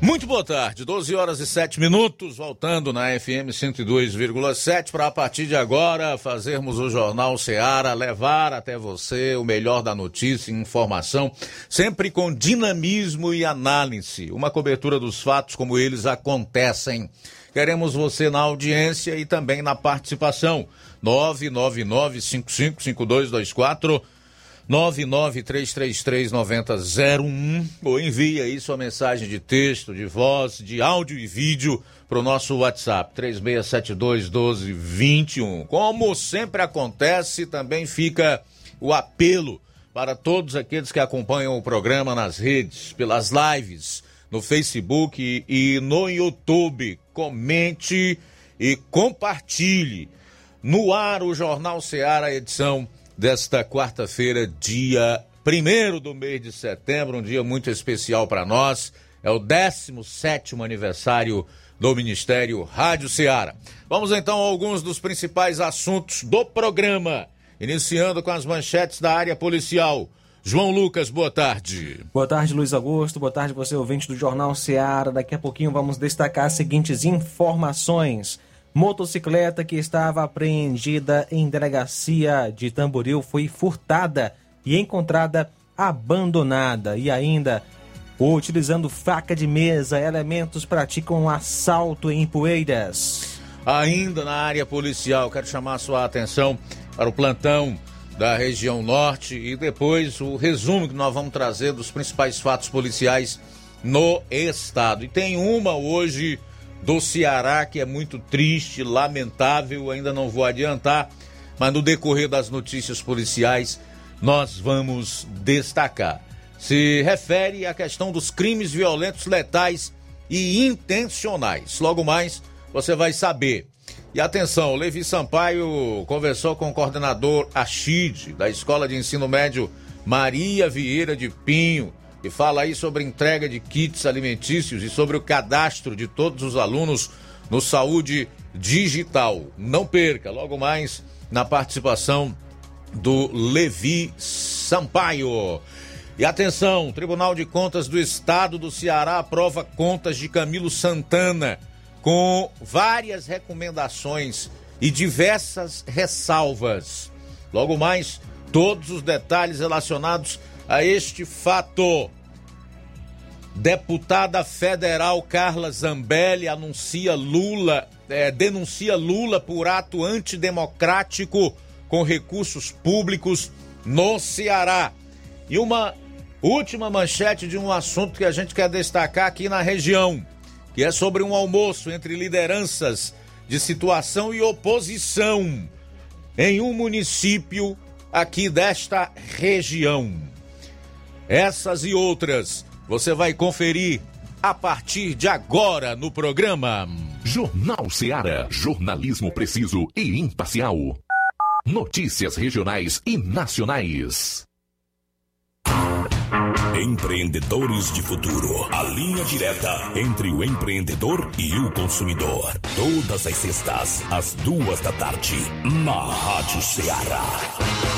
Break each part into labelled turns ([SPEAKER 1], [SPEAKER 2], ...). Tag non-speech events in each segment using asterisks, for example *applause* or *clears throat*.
[SPEAKER 1] Muito boa tarde, 12 horas e 7 minutos, voltando na FM 102,7 para a partir de agora fazermos o Jornal Seara, levar até você o melhor da notícia e informação, sempre com dinamismo e análise, uma cobertura dos fatos como eles acontecem. Queremos você na audiência e também na participação. 999 555224 993339001 ou envie aí sua mensagem de texto, de voz, de áudio e vídeo para o nosso WhatsApp 36721221. Como sempre acontece, também fica o apelo para todos aqueles que acompanham o programa nas redes, pelas lives, no Facebook e no YouTube. Comente e compartilhe. No ar, o Jornal Seara, edição desta quarta-feira, dia 1 do mês de setembro, um dia muito especial para nós. É o 17 aniversário do Ministério Rádio Ceará. Vamos então a alguns dos principais assuntos do programa, iniciando com as manchetes da área policial. João Lucas, boa tarde.
[SPEAKER 2] Boa tarde, Luiz Augusto. Boa tarde, você ouvinte do Jornal Ceará. Daqui a pouquinho vamos destacar as seguintes informações. Motocicleta que estava apreendida em delegacia de Tamboril foi furtada e encontrada abandonada. E ainda, utilizando faca de mesa, elementos praticam assalto em Poeiras.
[SPEAKER 1] Ainda na área policial, quero chamar a sua atenção para o plantão da região norte e depois o resumo que nós vamos trazer dos principais fatos policiais no estado. E tem uma hoje do Ceará, que é muito triste, lamentável, ainda não vou adiantar, mas no decorrer das notícias policiais nós vamos destacar. Se refere à questão dos crimes violentos letais e intencionais. Logo mais você vai saber. E atenção, Levi Sampaio conversou com o coordenador Achide, da Escola de Ensino Médio Maria Vieira de Pinho, que fala aí sobre entrega de kits alimentícios e sobre o cadastro de todos os alunos no Saúde Digital. Não perca, logo mais na participação do Levi Sampaio. E atenção, Tribunal de Contas do Estado do Ceará aprova contas de Camilo Santana com várias recomendações e diversas ressalvas. Logo mais, todos os detalhes relacionados a este fato. Deputada federal Carla Zambelli anuncia Lula, é, denuncia Lula por ato antidemocrático com recursos públicos no Ceará. E uma última manchete de um assunto que a gente quer destacar aqui na região, que é sobre um almoço entre lideranças de situação e oposição em um município aqui desta região. Essas e outras você vai conferir a partir de agora no programa.
[SPEAKER 3] Jornal Seara. Jornalismo preciso e imparcial. Notícias regionais e nacionais.
[SPEAKER 4] Empreendedores de Futuro. A linha direta entre o empreendedor e o consumidor. Todas as sextas, às duas da tarde, na Rádio Ceará.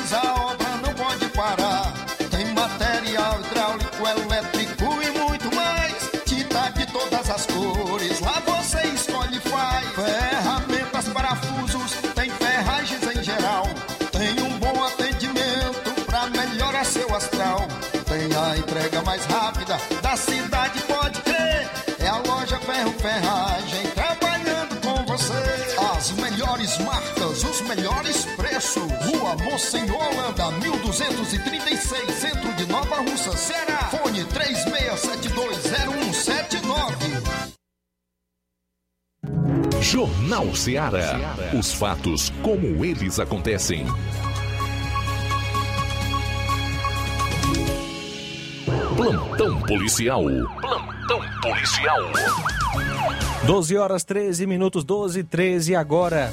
[SPEAKER 5] da cidade, pode crer. É a loja Ferro Ferragem trabalhando com você. As melhores marcas, os melhores preços. Rua Monsenhor Holanda, 1236, centro de Nova Russa, Ceará. Fone 36720179.
[SPEAKER 3] Jornal Ceará. Os fatos como eles acontecem. Plantão policial. Plantão policial.
[SPEAKER 2] 12 horas 13 minutos, 12 e 13 agora.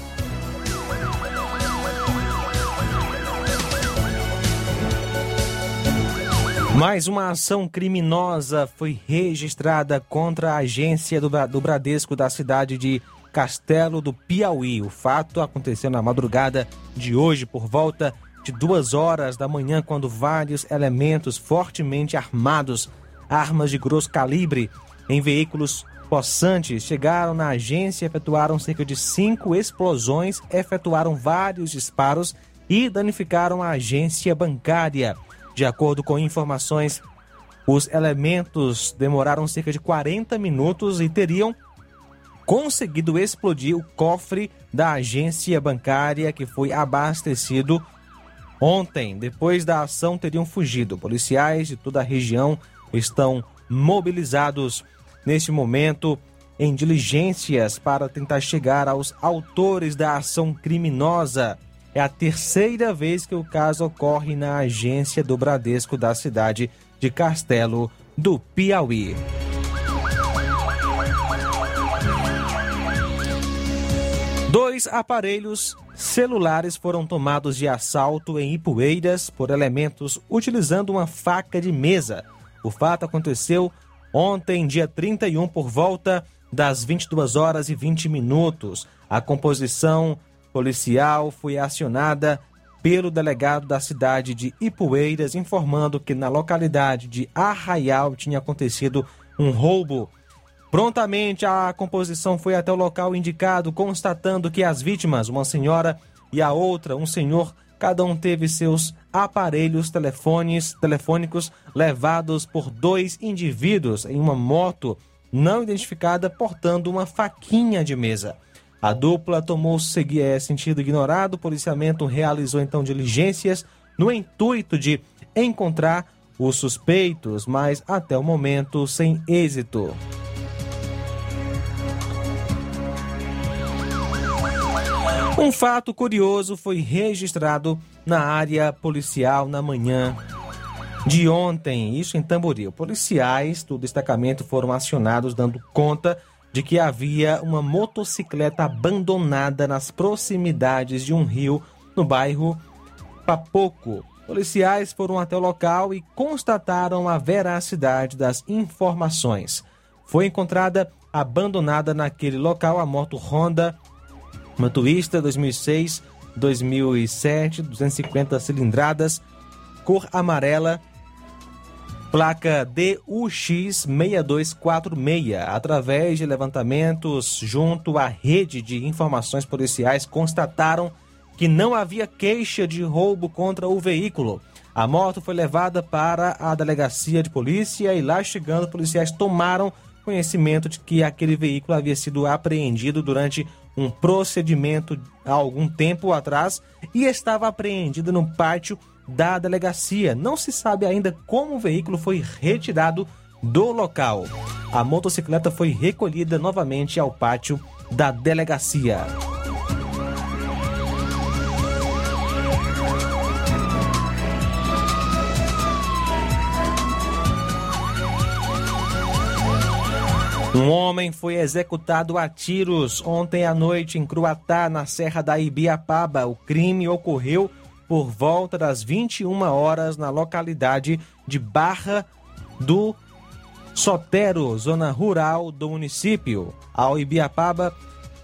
[SPEAKER 2] Mais uma ação criminosa foi registrada contra a agência do, do Bradesco da cidade de Castelo do Piauí. O fato aconteceu na madrugada de hoje, por volta de duas horas da manhã, quando vários elementos fortemente armados, armas de grosso calibre, em veículos possantes, chegaram na agência, efetuaram cerca de cinco explosões, efetuaram vários disparos e danificaram a agência bancária. De acordo com informações, os elementos demoraram cerca de 40 minutos e teriam conseguido explodir o cofre da agência bancária que foi abastecido ontem. Depois da ação, teriam fugido. Policiais de toda a região estão mobilizados neste momento em diligências para tentar chegar aos autores da ação criminosa. É a terceira vez que o caso ocorre na agência do Bradesco da cidade de Castelo do Piauí. Dois aparelhos celulares foram tomados de assalto em Ipueiras por elementos utilizando uma faca de mesa. O fato aconteceu ontem, dia 31, por volta das 22 horas e 20 minutos. A composição policial foi acionada pelo delegado da cidade de Ipueiras, informando que na localidade de Arraial tinha acontecido um roubo. Prontamente, a composição foi até o local indicado, constatando que as vítimas, uma senhora e a outra, um senhor, cada um teve seus aparelhos telefones, telefônicos levados por dois indivíduos em uma moto não identificada portando uma faquinha de mesa. A dupla tomou eh, sentido ignorado, o policiamento realizou então diligências no intuito de encontrar os suspeitos, mas até o momento sem êxito. Um fato curioso foi registrado na área policial na manhã de ontem, isso em Tamboril. Policiais do destacamento foram acionados dando conta de que havia uma motocicleta abandonada nas proximidades de um rio no bairro Papoco. Policiais foram até o local e constataram a veracidade das informações. Foi encontrada abandonada naquele local a moto Honda Motorista 2006 2007 250 cilindradas cor amarela placa DUX 6246. Através de levantamentos junto à rede de informações policiais, constataram que não havia queixa de roubo contra o veículo. A moto foi levada para a delegacia de polícia e lá chegando, policiais tomaram conhecimento de que aquele veículo havia sido apreendido durante um procedimento há algum tempo atrás e estava apreendido no pátio da delegacia. Não se sabe ainda como o veículo foi retirado do local. A motocicleta foi recolhida novamente ao pátio da delegacia. Um homem foi executado a tiros ontem à noite em Cruatá, na Serra da Ibiapaba. O crime ocorreu por volta das 21 horas na localidade de Barra do Sotero, zona rural do município. Ao Ibiapaba,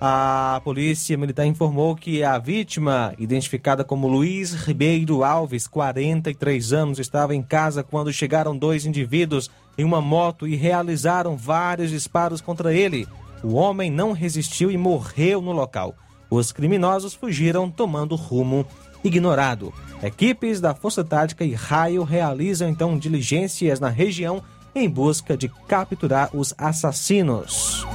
[SPEAKER 2] a polícia militar informou que a vítima, identificada como Luiz Ribeiro Alves, 43 anos, estava em casa quando chegaram dois indivíduos em uma moto e realizaram vários disparos contra ele. O homem não resistiu e morreu no local. Os criminosos fugiram tomando rumo ignorado. Equipes da Força Tática e Raio realizam então diligências na região em busca de capturar os assassinos.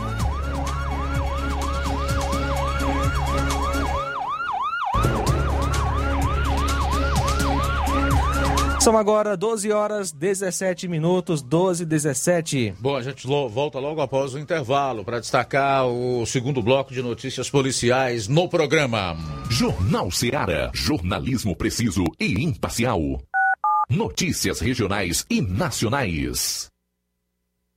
[SPEAKER 2] São agora 12 horas 17 minutos, 12 e 17.
[SPEAKER 1] Bom, a gente volta logo após o intervalo para destacar o segundo bloco de notícias policiais no programa.
[SPEAKER 3] Jornal Seara. Jornalismo preciso e imparcial. Notícias regionais e nacionais.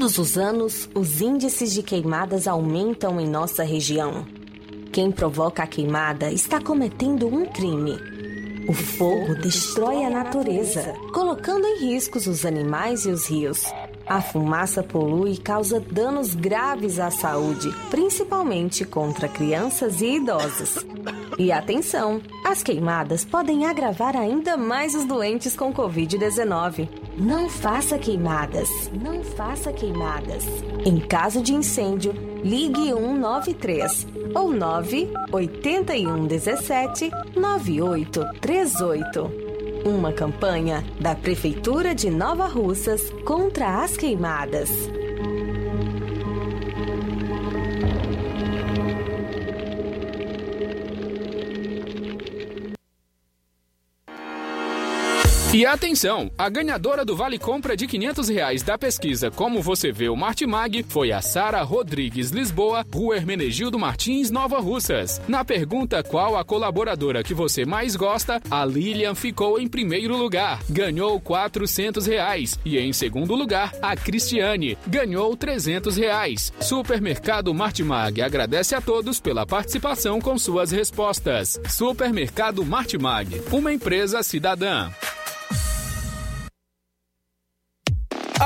[SPEAKER 6] Todos os anos, os índices de queimadas aumentam em nossa região. Quem provoca a queimada está cometendo um crime. O fogo destrói a natureza, colocando em riscos os animais e os rios. A fumaça polui e causa danos graves à saúde, principalmente contra crianças e idosos. E atenção, as queimadas podem agravar ainda mais os doentes com Covid-19. Não faça queimadas. Não faça queimadas. Em caso de incêndio, ligue 193 ou 981 17 9838. Uma campanha da Prefeitura de Nova Russas contra as queimadas.
[SPEAKER 7] E atenção, a ganhadora do Vale Compra de 500 reais da pesquisa Como Você Vê o Martimag foi a Sara Rodrigues Lisboa, Rua Hermenegildo Martins, Nova Russas. Na pergunta qual a colaboradora que você mais gosta, a Lilian ficou em primeiro lugar, ganhou 400 reais. E em segundo lugar, a Cristiane, ganhou 300 reais. Supermercado Martimag agradece a todos pela participação com suas respostas. Supermercado Martimag, uma empresa cidadã.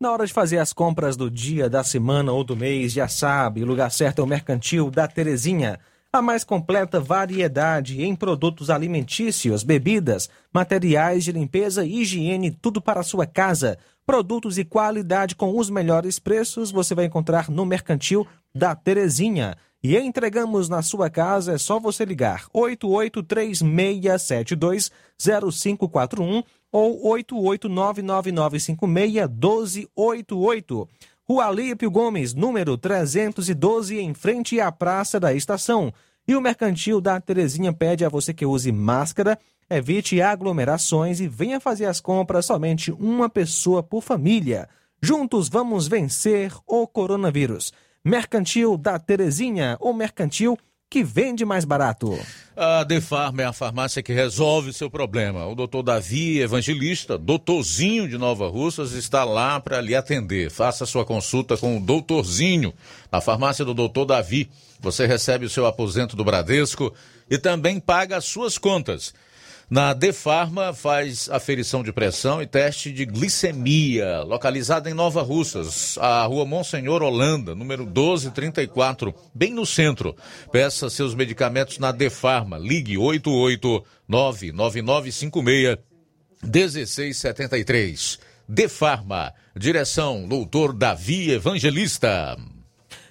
[SPEAKER 2] Na hora de fazer as compras do dia, da semana ou do mês, já sabe, o lugar certo é o Mercantil da Terezinha. A mais completa variedade em produtos alimentícios, bebidas, materiais de limpeza e higiene, tudo para a sua casa. Produtos e qualidade com os melhores preços você vai encontrar no Mercantil da Terezinha. E entregamos na sua casa, é só você ligar 8836720541 ou 88999561288. Rua Alípio Gomes, número 312, em frente à Praça da Estação. E o Mercantil da Terezinha pede a você que use máscara, evite aglomerações e venha fazer as compras somente uma pessoa por família. Juntos vamos vencer o coronavírus. Mercantil da Terezinha, o mercantil que vende mais barato.
[SPEAKER 1] A Defarma é a farmácia que resolve seu problema. O doutor Davi, evangelista, doutorzinho de Nova Russas, está lá para lhe atender. Faça sua consulta com o doutorzinho na farmácia do doutor Davi. Você recebe o seu aposento do Bradesco e também paga as suas contas. Na Defarma faz aferição de pressão e teste de glicemia, localizada em Nova Russas, a rua Monsenhor Holanda, número 1234, bem no centro. Peça seus medicamentos na Defarma. Ligue 8899956 1673. Defarma. Direção Doutor Davi Evangelista.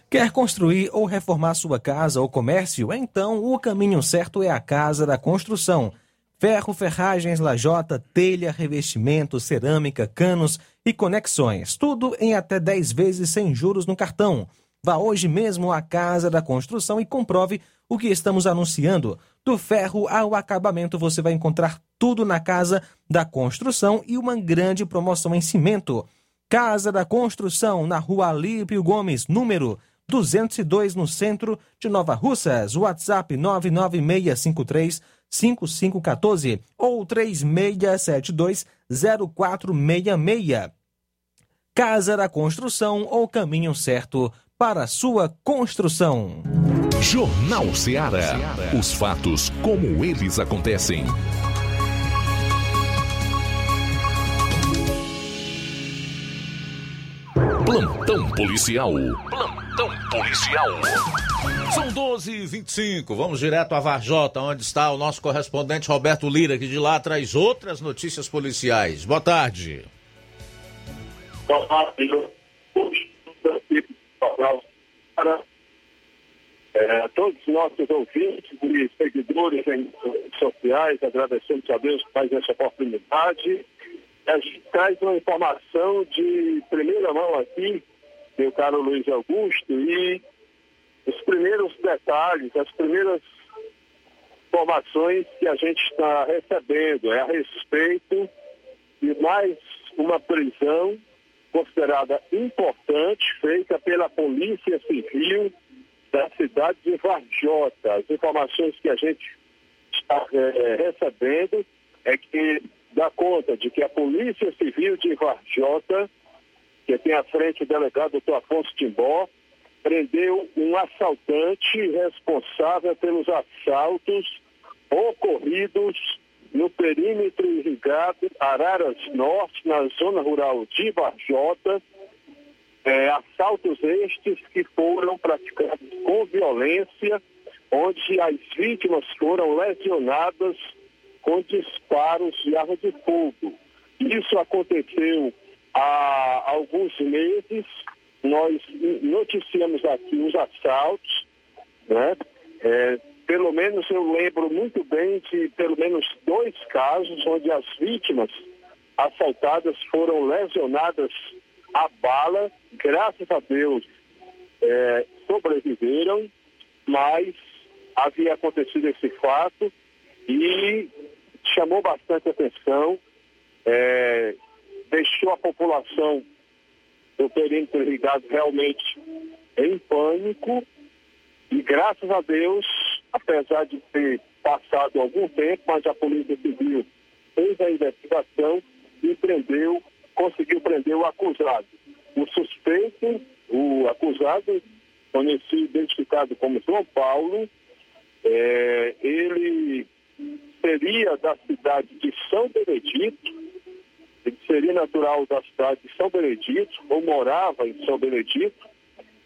[SPEAKER 2] Quer construir ou reformar sua casa ou comércio? Então o caminho certo é a Casa da Construção. Ferro, ferragens, lajota, telha, revestimento, cerâmica, canos e conexões. Tudo em até 10 vezes sem juros no cartão. Vá hoje mesmo à Casa da Construção e comprove o que estamos anunciando. Do ferro ao acabamento você vai encontrar tudo na Casa da Construção e uma grande promoção em cimento. Casa da Construção, na rua Alípio Gomes, número 202, no centro de Nova Russas. WhatsApp 99653 5514 ou 3672-0466. Casa da Construção ou caminho certo para sua construção.
[SPEAKER 3] Jornal Ceará. Os fatos como eles acontecem. Plantão policial. Plantão policial.
[SPEAKER 1] São 12 e 25 Vamos direto a Varjota, onde está o nosso correspondente Roberto Lira, que de lá traz outras notícias policiais. Boa tarde.
[SPEAKER 8] Boa tarde. É, todos os nossos ouvintes e seguidores em redes sociais, agradecemos a Deus por mais essa oportunidade. A gente traz uma informação de primeira mão aqui, meu caro Luiz Augusto, e os primeiros detalhes, as primeiras informações que a gente está recebendo é a respeito de mais uma prisão considerada importante, feita pela Polícia Civil da cidade de Varjota. As informações que a gente está é, recebendo é que dá conta de que a Polícia Civil de Varjota, que tem à frente o delegado doutor Afonso Timbó, prendeu um assaltante responsável pelos assaltos ocorridos no perímetro irrigado Araras Norte, na zona rural de Varjota, é, assaltos estes que foram praticados com violência, onde as vítimas foram lesionadas com disparos de arma de fogo. Isso aconteceu há alguns meses. Nós noticiamos aqui os assaltos, né? É, pelo menos eu lembro muito bem de pelo menos dois casos onde as vítimas assaltadas foram lesionadas a bala, graças a Deus, é, sobreviveram, mas havia acontecido esse fato e chamou bastante atenção, é, deixou a população do perímetro irrigado realmente em pânico e graças a Deus, apesar de ter passado algum tempo, mas a Polícia Civil fez a investigação e prendeu, conseguiu prender o acusado. O suspeito, o acusado, conhecido, identificado como João Paulo, é, ele seria da cidade de São Benedito, seria natural da cidade de São Benedito, ou morava em São Benedito,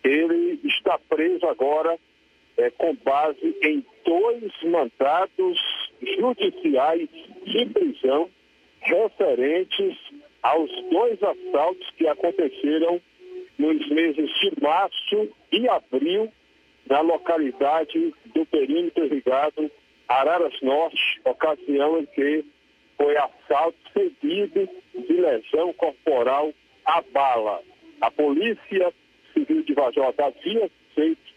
[SPEAKER 8] ele está preso agora é, com base em dois mandados judiciais de prisão referentes aos dois assaltos que aconteceram nos meses de março e abril na localidade do perímetro irrigado Araras Norte, ocasião em que foi assalto seguido de lesão corporal à bala. A Polícia Civil de Vajota havia feito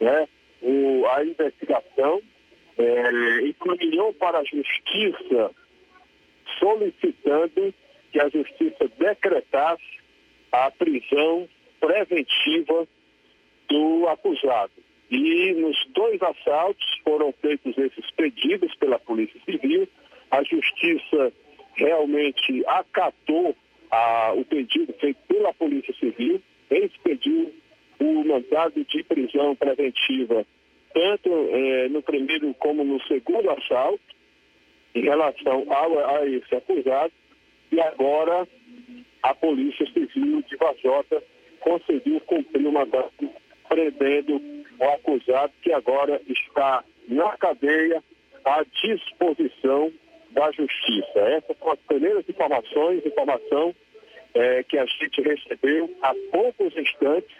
[SPEAKER 8] né, o, a investigação, é, encaminhou para a Justiça solicitando que a Justiça decretasse a prisão preventiva do acusado. E nos dois assaltos foram feitos esses pedidos pela Polícia Civil. A Justiça realmente acatou a, o pedido feito pela Polícia Civil, expediu o mandado de prisão preventiva, tanto eh, no primeiro como no segundo assalto, em relação a, a esse acusado, e agora a Polícia Civil de Vajota conseguiu cumprir o mandato prendendo o acusado que agora está na cadeia à disposição da justiça. Essas são as primeiras informações, informação é, que a gente recebeu há poucos instantes.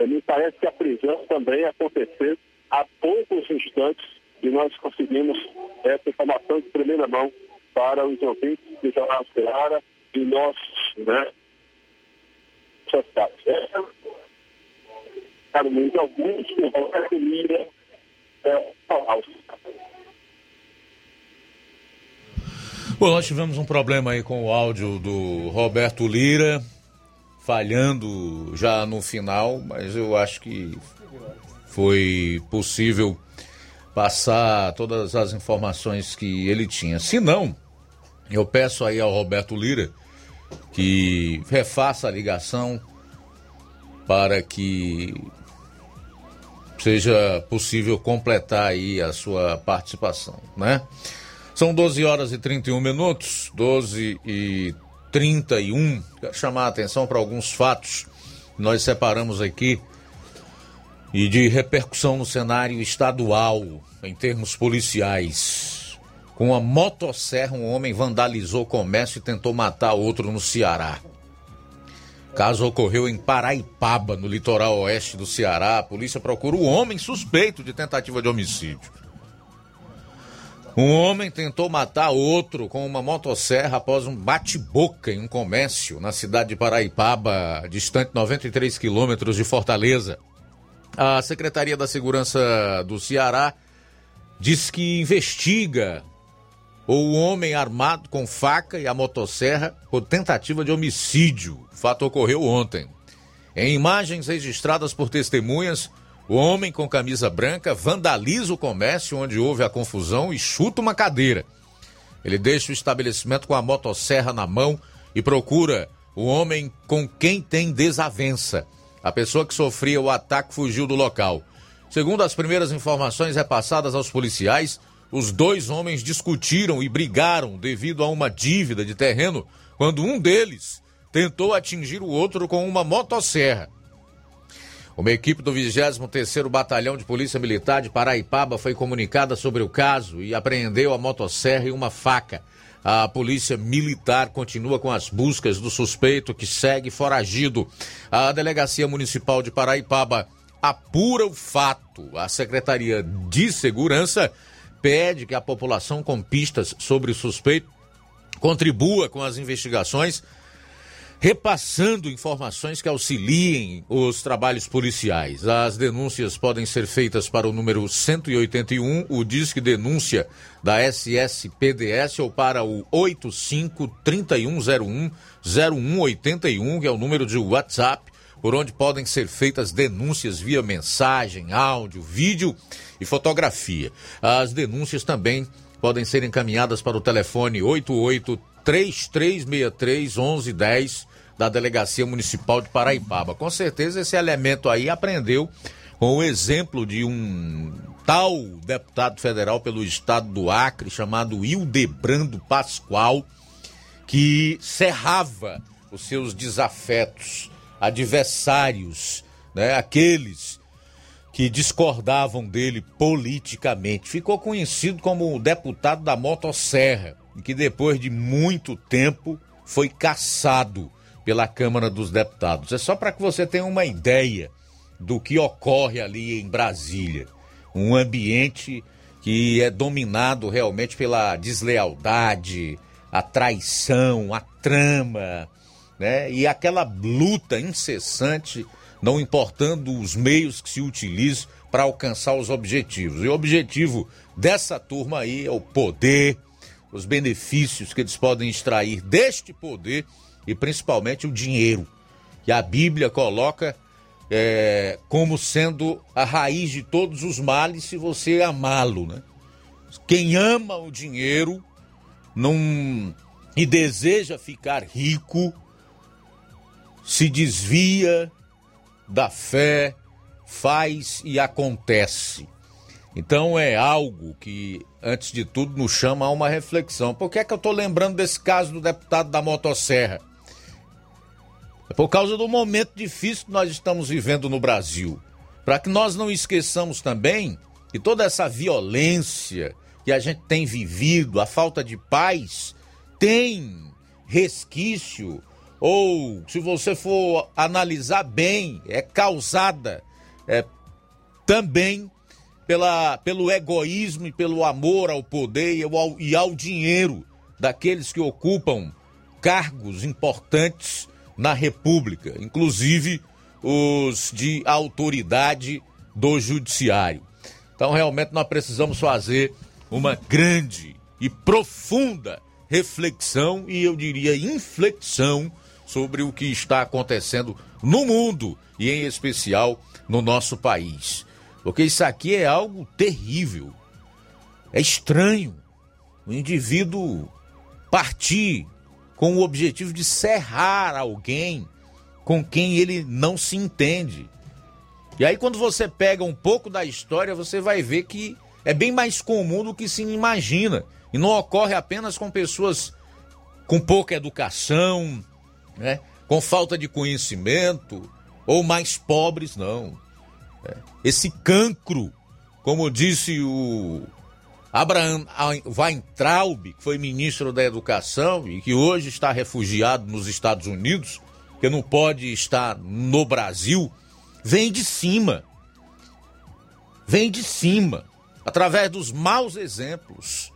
[SPEAKER 8] Me parece que a prisão também aconteceu há poucos instantes e nós conseguimos essa informação de primeira mão para os ouvintes do Jornal Ceará e nossos, né, sociedades. Essa muito alguns que Roberto Lira é,
[SPEAKER 1] Bom, nós tivemos um problema aí com o áudio do Roberto Lira, falhando já no final, mas eu acho que foi possível passar todas as informações que ele tinha. Se não, eu peço aí ao Roberto Lira que refaça a ligação para que seja possível completar aí a sua participação, né? São 12 horas e 31 minutos, 12 e 31. Quero chamar a atenção para alguns fatos que nós separamos aqui e de repercussão no cenário estadual, em termos policiais. Com a motosserra, um homem vandalizou o comércio e tentou matar outro no Ceará. Caso ocorreu em Paraipaba, no litoral oeste do Ceará. A polícia procura o homem suspeito de tentativa de homicídio. Um homem tentou matar outro com uma motosserra após um bate-boca em um comércio na cidade de Paraipaba, distante 93 quilômetros de Fortaleza. A Secretaria da Segurança do Ceará diz que investiga o homem armado com faca e a motosserra por tentativa de homicídio. O fato ocorreu ontem. Em imagens registradas por testemunhas, O homem com camisa branca vandaliza o comércio onde houve a confusão e chuta uma cadeira. Ele deixa o estabelecimento com a motosserra na mão e procura o homem com quem tem desavença. A pessoa que sofria o ataque fugiu do local. Segundo as primeiras informações repassadas aos policiais, os dois homens discutiram e brigaram devido a uma dívida de terreno quando um deles tentou atingir o outro com uma motosserra. Uma equipe do 23º Batalhão de Polícia Militar de Paraipaba foi comunicada sobre o caso e apreendeu a motosserra e uma faca. A Polícia Militar continua com as buscas do suspeito que segue foragido. A Delegacia Municipal de Paraipaba apura o fato. A Secretaria de Segurança pede que a população com pistas sobre o suspeito contribua com as investigações repassando informações que auxiliem os trabalhos policiais. As denúncias podem ser feitas para o número 181, o Disque Denúncia da SSPDS, ou para o 85 3101 0181, que é o número de WhatsApp, por onde podem ser feitas denúncias via mensagem, áudio, vídeo e fotografia. As denúncias também podem ser encaminhadas para o telefone 88 3363 1110 da Delegacia Municipal de Paraipaba. Com certeza esse elemento aí aprendeu com o exemplo de um tal deputado federal pelo estado do Acre, chamado Hildebrando Pascoal, que cerrava os seus desafetos, adversários, né, aqueles que discordavam dele politicamente. Ficou conhecido como o deputado da motosserra e que depois de muito tempo foi caçado pela Câmara dos Deputados. É só para que você tenha uma ideia do que ocorre ali em Brasília. Um ambiente que é dominado realmente pela deslealdade, a traição, a trama, né? E aquela luta incessante, não importando os meios que se utilizam para alcançar os objetivos. E o objetivo dessa turma aí é o poder, os benefícios que eles podem extrair deste poder e principalmente o dinheiro, que a Bíblia coloca é, como sendo a raiz de todos os males se você amá-lo. Né? Quem ama o dinheiro e deseja ficar rico se desvia da fé, faz e acontece. Então é algo que, antes de tudo, nos chama a uma reflexão. Por que é que eu estou lembrando desse caso do deputado da motosserra? É por causa do momento difícil que nós estamos vivendo no Brasil. Para que nós não esqueçamos também que toda essa violência que a gente tem vivido, a falta de paz, tem resquício, ou se você for analisar bem, é causada é, também pela, pelo egoísmo e pelo amor ao poder e ao, e ao dinheiro daqueles que ocupam cargos importantes na República, inclusive os de autoridade do Judiciário. Então, realmente, nós precisamos fazer uma grande e profunda reflexão e eu diria inflexão sobre o que está acontecendo no mundo e, em especial, no nosso país. Porque isso aqui é algo terrível. É estranho o indivíduo partir com o objetivo de serrar alguém com quem ele não se entende. E aí, quando você pega um pouco da história, você vai ver que é bem mais comum do que se imagina. E não ocorre apenas com pessoas com pouca educação, né? com falta de conhecimento, ou mais pobres, não. Esse cancro, como disse o Abraham Weintraub, que foi ministro da Educação e que hoje está refugiado nos Estados Unidos, que não pode estar no Brasil, vem de cima. Vem de cima, através dos maus exemplos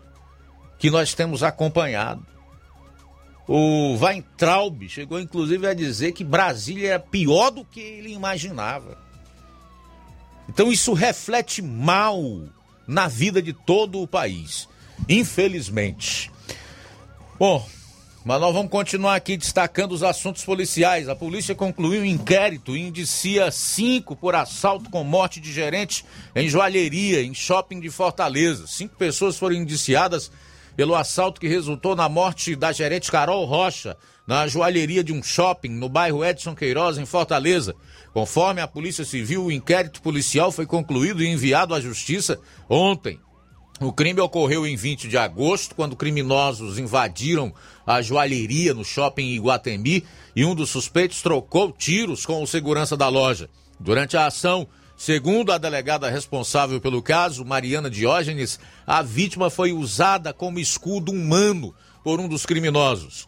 [SPEAKER 1] que nós temos acompanhado. O Weintraub chegou inclusive a dizer que Brasília é pior do que ele imaginava. Então isso reflete mal na vida de todo o país, infelizmente. Bom, mas nós vamos continuar aqui destacando os assuntos policiais. A polícia concluiu um inquérito e indicia cinco por assalto com morte de gerente em joalheria, em shopping de Fortaleza. Cinco pessoas foram indiciadas pelo assalto que resultou na morte da gerente Carol Rocha, na joalheria de um shopping no bairro Edson Queiroz, em Fortaleza. Conforme a Polícia Civil, o inquérito policial foi concluído e enviado à Justiça ontem. O crime ocorreu em 20 de agosto, quando criminosos invadiram a joalheria no shopping Iguatemi e um dos suspeitos trocou tiros com o segurança da loja. Durante a ação, segundo a delegada responsável pelo caso, Mariana Diógenes, a vítima foi usada como escudo humano por um dos criminosos.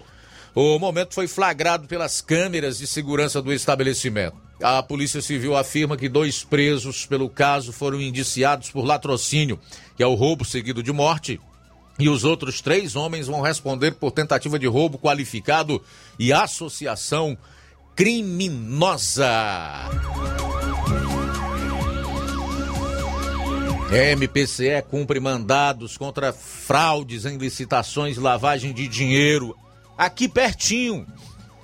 [SPEAKER 1] O momento foi flagrado pelas câmeras de segurança do estabelecimento. A Polícia Civil afirma que dois presos pelo caso foram indiciados por latrocínio, que é o roubo seguido de morte, e os outros três homens vão responder por tentativa de roubo qualificado e associação criminosa. MPCE cumpre mandados contra fraudes em licitações lavagem de dinheiro aqui pertinho,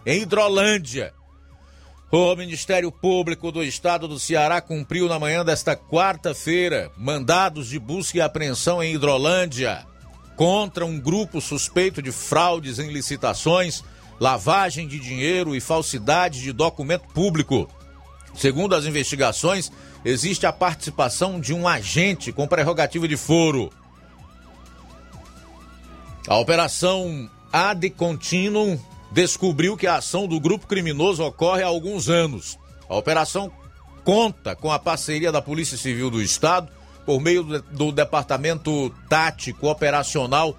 [SPEAKER 1] em Hidrolândia. O Ministério Público do Estado do Ceará cumpriu na manhã desta quarta-feira mandados de busca e apreensão em Hidrolândia contra um grupo suspeito de fraudes em licitações, lavagem de dinheiro e falsidade de documento público. Segundo as investigações, existe a participação de um agente com prerrogativa de foro. A operação Ad Continuum descobriu que a ação do grupo criminoso ocorre há alguns anos. A operação conta com a parceria da Polícia Civil do Estado por meio do Departamento Tático Operacional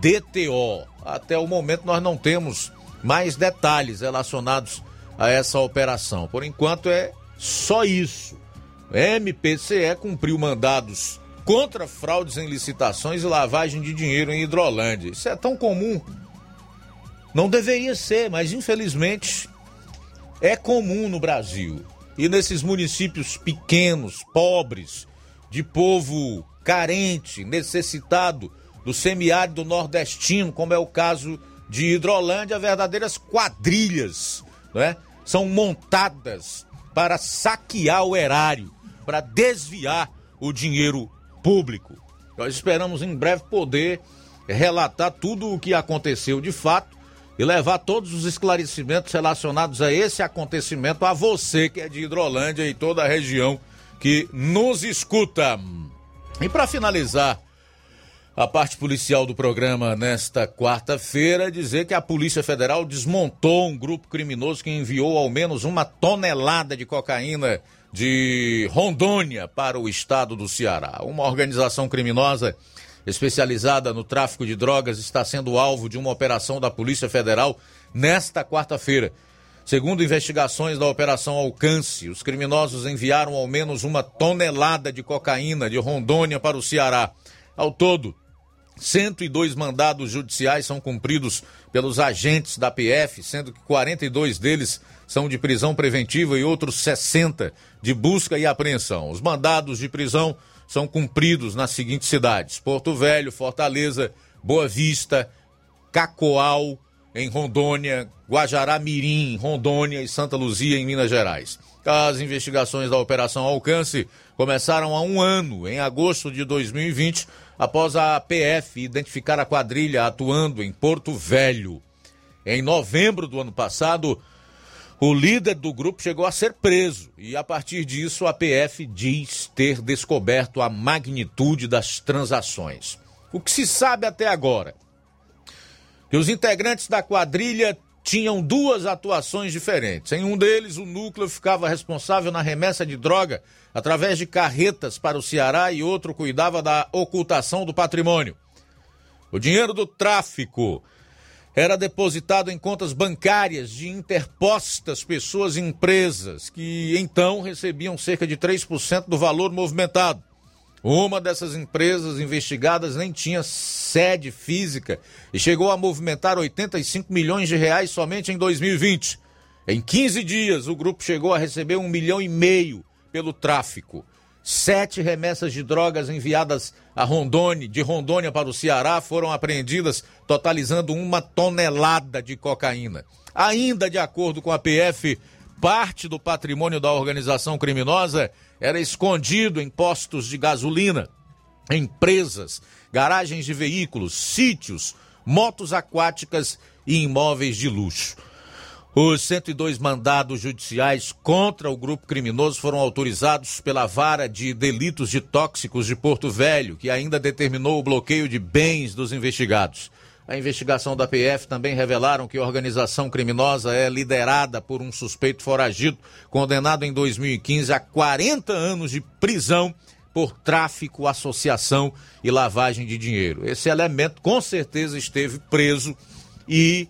[SPEAKER 1] DTO. Até o momento nós não temos mais detalhes relacionados a essa operação. Por enquanto é só isso. MPCE cumpriu mandados contra fraudes em licitações e lavagem de dinheiro em Hidrolândia. Isso é tão comum não deveria ser, mas infelizmente é comum no Brasil. E nesses municípios pequenos, pobres, de povo carente, necessitado do semiárido nordestino, como é o caso de Hidrolândia, verdadeiras quadrilhas né, são montadas para saquear o erário, para desviar o dinheiro público. Nós esperamos em breve poder relatar tudo o que aconteceu de fato e levar todos os esclarecimentos relacionados a esse acontecimento a você que é de Hidrolândia e toda a região que nos escuta. E para finalizar a parte policial do programa nesta quarta-feira, dizer que a Polícia Federal desmontou um grupo criminoso que enviou ao menos uma tonelada de cocaína de Rondônia para o estado do Ceará. Uma organização criminosa especializada no tráfico de drogas, está sendo alvo de uma operação da Polícia Federal nesta quarta-feira. Segundo investigações da Operação Alcance, os criminosos enviaram ao menos uma tonelada de cocaína de Rondônia para o Ceará. Ao todo, 102 mandados judiciais são cumpridos pelos agentes da PF, sendo que 42 deles são de prisão preventiva e outros 60 de busca e apreensão. Os mandados de prisão são cumpridos nas seguintes cidades: Porto Velho, Fortaleza, Boa Vista, Cacoal, em Rondônia, Guajará Mirim, Rondônia e Santa Luzia, em Minas Gerais. As investigações da Operação Alcance começaram há um ano, em agosto de 2020, após a PF identificar a quadrilha atuando em Porto Velho. Em novembro do ano passado, o líder do grupo chegou a ser preso e, a partir disso, a PF diz ter descoberto a magnitude das transações. O que se sabe até agora? Que os integrantes da quadrilha tinham duas atuações diferentes. Em um deles, o núcleo ficava responsável na remessa de droga através de carretas para o Ceará e outro cuidava da ocultação do patrimônio. O dinheiro do tráfico era depositado em contas bancárias de interpostas pessoas e empresas, que então recebiam cerca de 3% do valor movimentado. Uma dessas empresas investigadas nem tinha sede física e chegou a movimentar 85 milhões de reais somente em 2020. Em 15 dias, o grupo chegou a receber um milhão e meio pelo tráfico. Sete remessas de drogas enviadas a Rondônia, de Rondônia para o Ceará foram apreendidas, totalizando uma tonelada de cocaína. Ainda de acordo com a PF, parte do patrimônio da organização criminosa era escondido em postos de gasolina, empresas, garagens de veículos, sítios, motos aquáticas e imóveis de luxo. Os 102 mandados judiciais contra o grupo criminoso foram autorizados pela Vara de Delitos de Tóxicos de Porto Velho, que ainda determinou o bloqueio de bens dos investigados. A investigação da PF também revelaram que a organização criminosa é liderada por um suspeito foragido, condenado em 2015 a 40 anos de prisão por tráfico, associação e lavagem de dinheiro. Esse elemento com certeza esteve preso e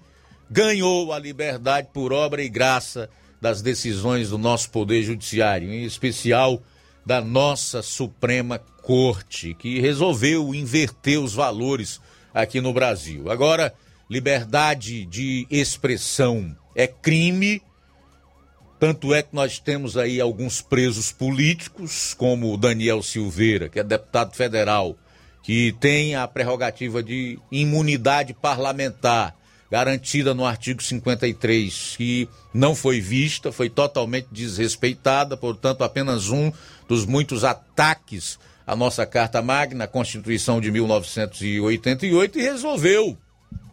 [SPEAKER 1] ganhou a liberdade por obra e graça das decisões do nosso Poder Judiciário, em especial da nossa Suprema Corte, que resolveu inverter os valores aqui no Brasil. Agora, liberdade de expressão é crime, tanto é que nós temos aí alguns presos políticos, como o Daniel Silveira, que é deputado federal, que tem a prerrogativa de imunidade parlamentar garantida no artigo 53, que não foi vista, foi totalmente desrespeitada, portanto, apenas um dos muitos ataques à nossa Carta Magna, Constituição de 1988, e resolveu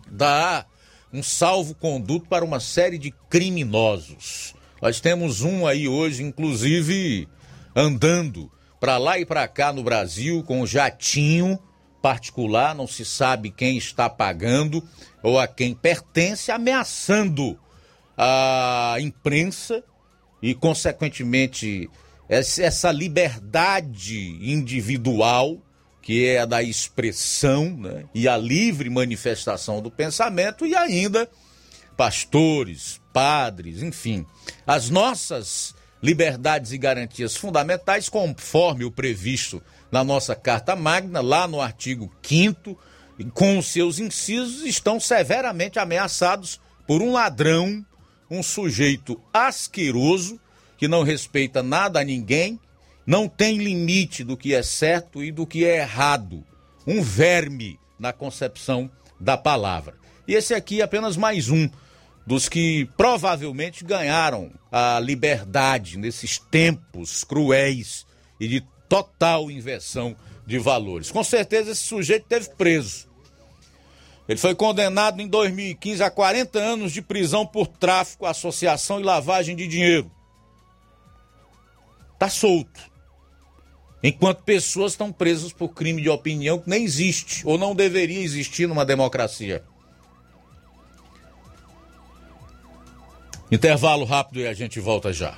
[SPEAKER 1] dar um salvo-conduto para uma série de criminosos. Nós temos um aí hoje, inclusive, andando para lá e para cá no Brasil com um jatinho particular, não se sabe quem está pagando ou a quem pertence, ameaçando a imprensa e, consequentemente, essa liberdade individual, que é a da expressão né, e a livre manifestação do pensamento, e ainda pastores, padres, enfim, as nossas liberdades e garantias fundamentais, conforme o previsto na nossa Carta Magna, lá no artigo 5 com os seus incisos, estão severamente ameaçados por um ladrão, um sujeito asqueroso, que não respeita nada a ninguém, não tem limite do que é certo e do que é errado. Um verme na concepção da palavra. E esse aqui é apenas mais um dos que provavelmente ganharam a liberdade nesses tempos cruéis e de total inversão de valores. Com certeza esse sujeito teve preso. Ele foi condenado em 2015 a 40 anos de prisão por tráfico, associação e lavagem de dinheiro. Tá solto. Enquanto pessoas estão presas por crime de opinião que nem existe ou não deveria existir numa democracia. Intervalo rápido e a gente volta já.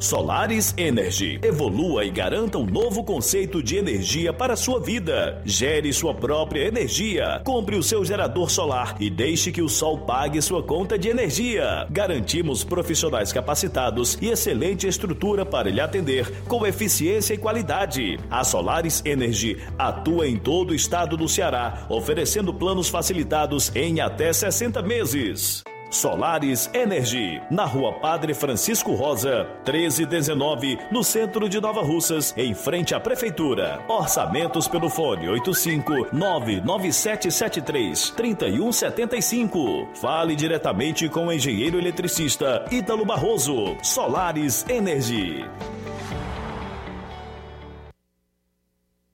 [SPEAKER 9] Solaris Energy. Evolua e garanta um novo conceito de energia para a sua vida. Gere sua própria energia. Compre o seu gerador solar e deixe que o sol pague sua conta de energia. Garantimos profissionais capacitados e excelente estrutura para lhe atender com eficiência e qualidade. A Solaris Energy atua em todo o estado do Ceará, oferecendo planos facilitados em até 60 meses. Solares Energy, na rua Padre Francisco Rosa, 1319, no centro de Nova Russas, em frente à Prefeitura. Orçamentos pelo fone 85-99773-3175. Fale diretamente com o engenheiro eletricista Ítalo Barroso. Solares Energy.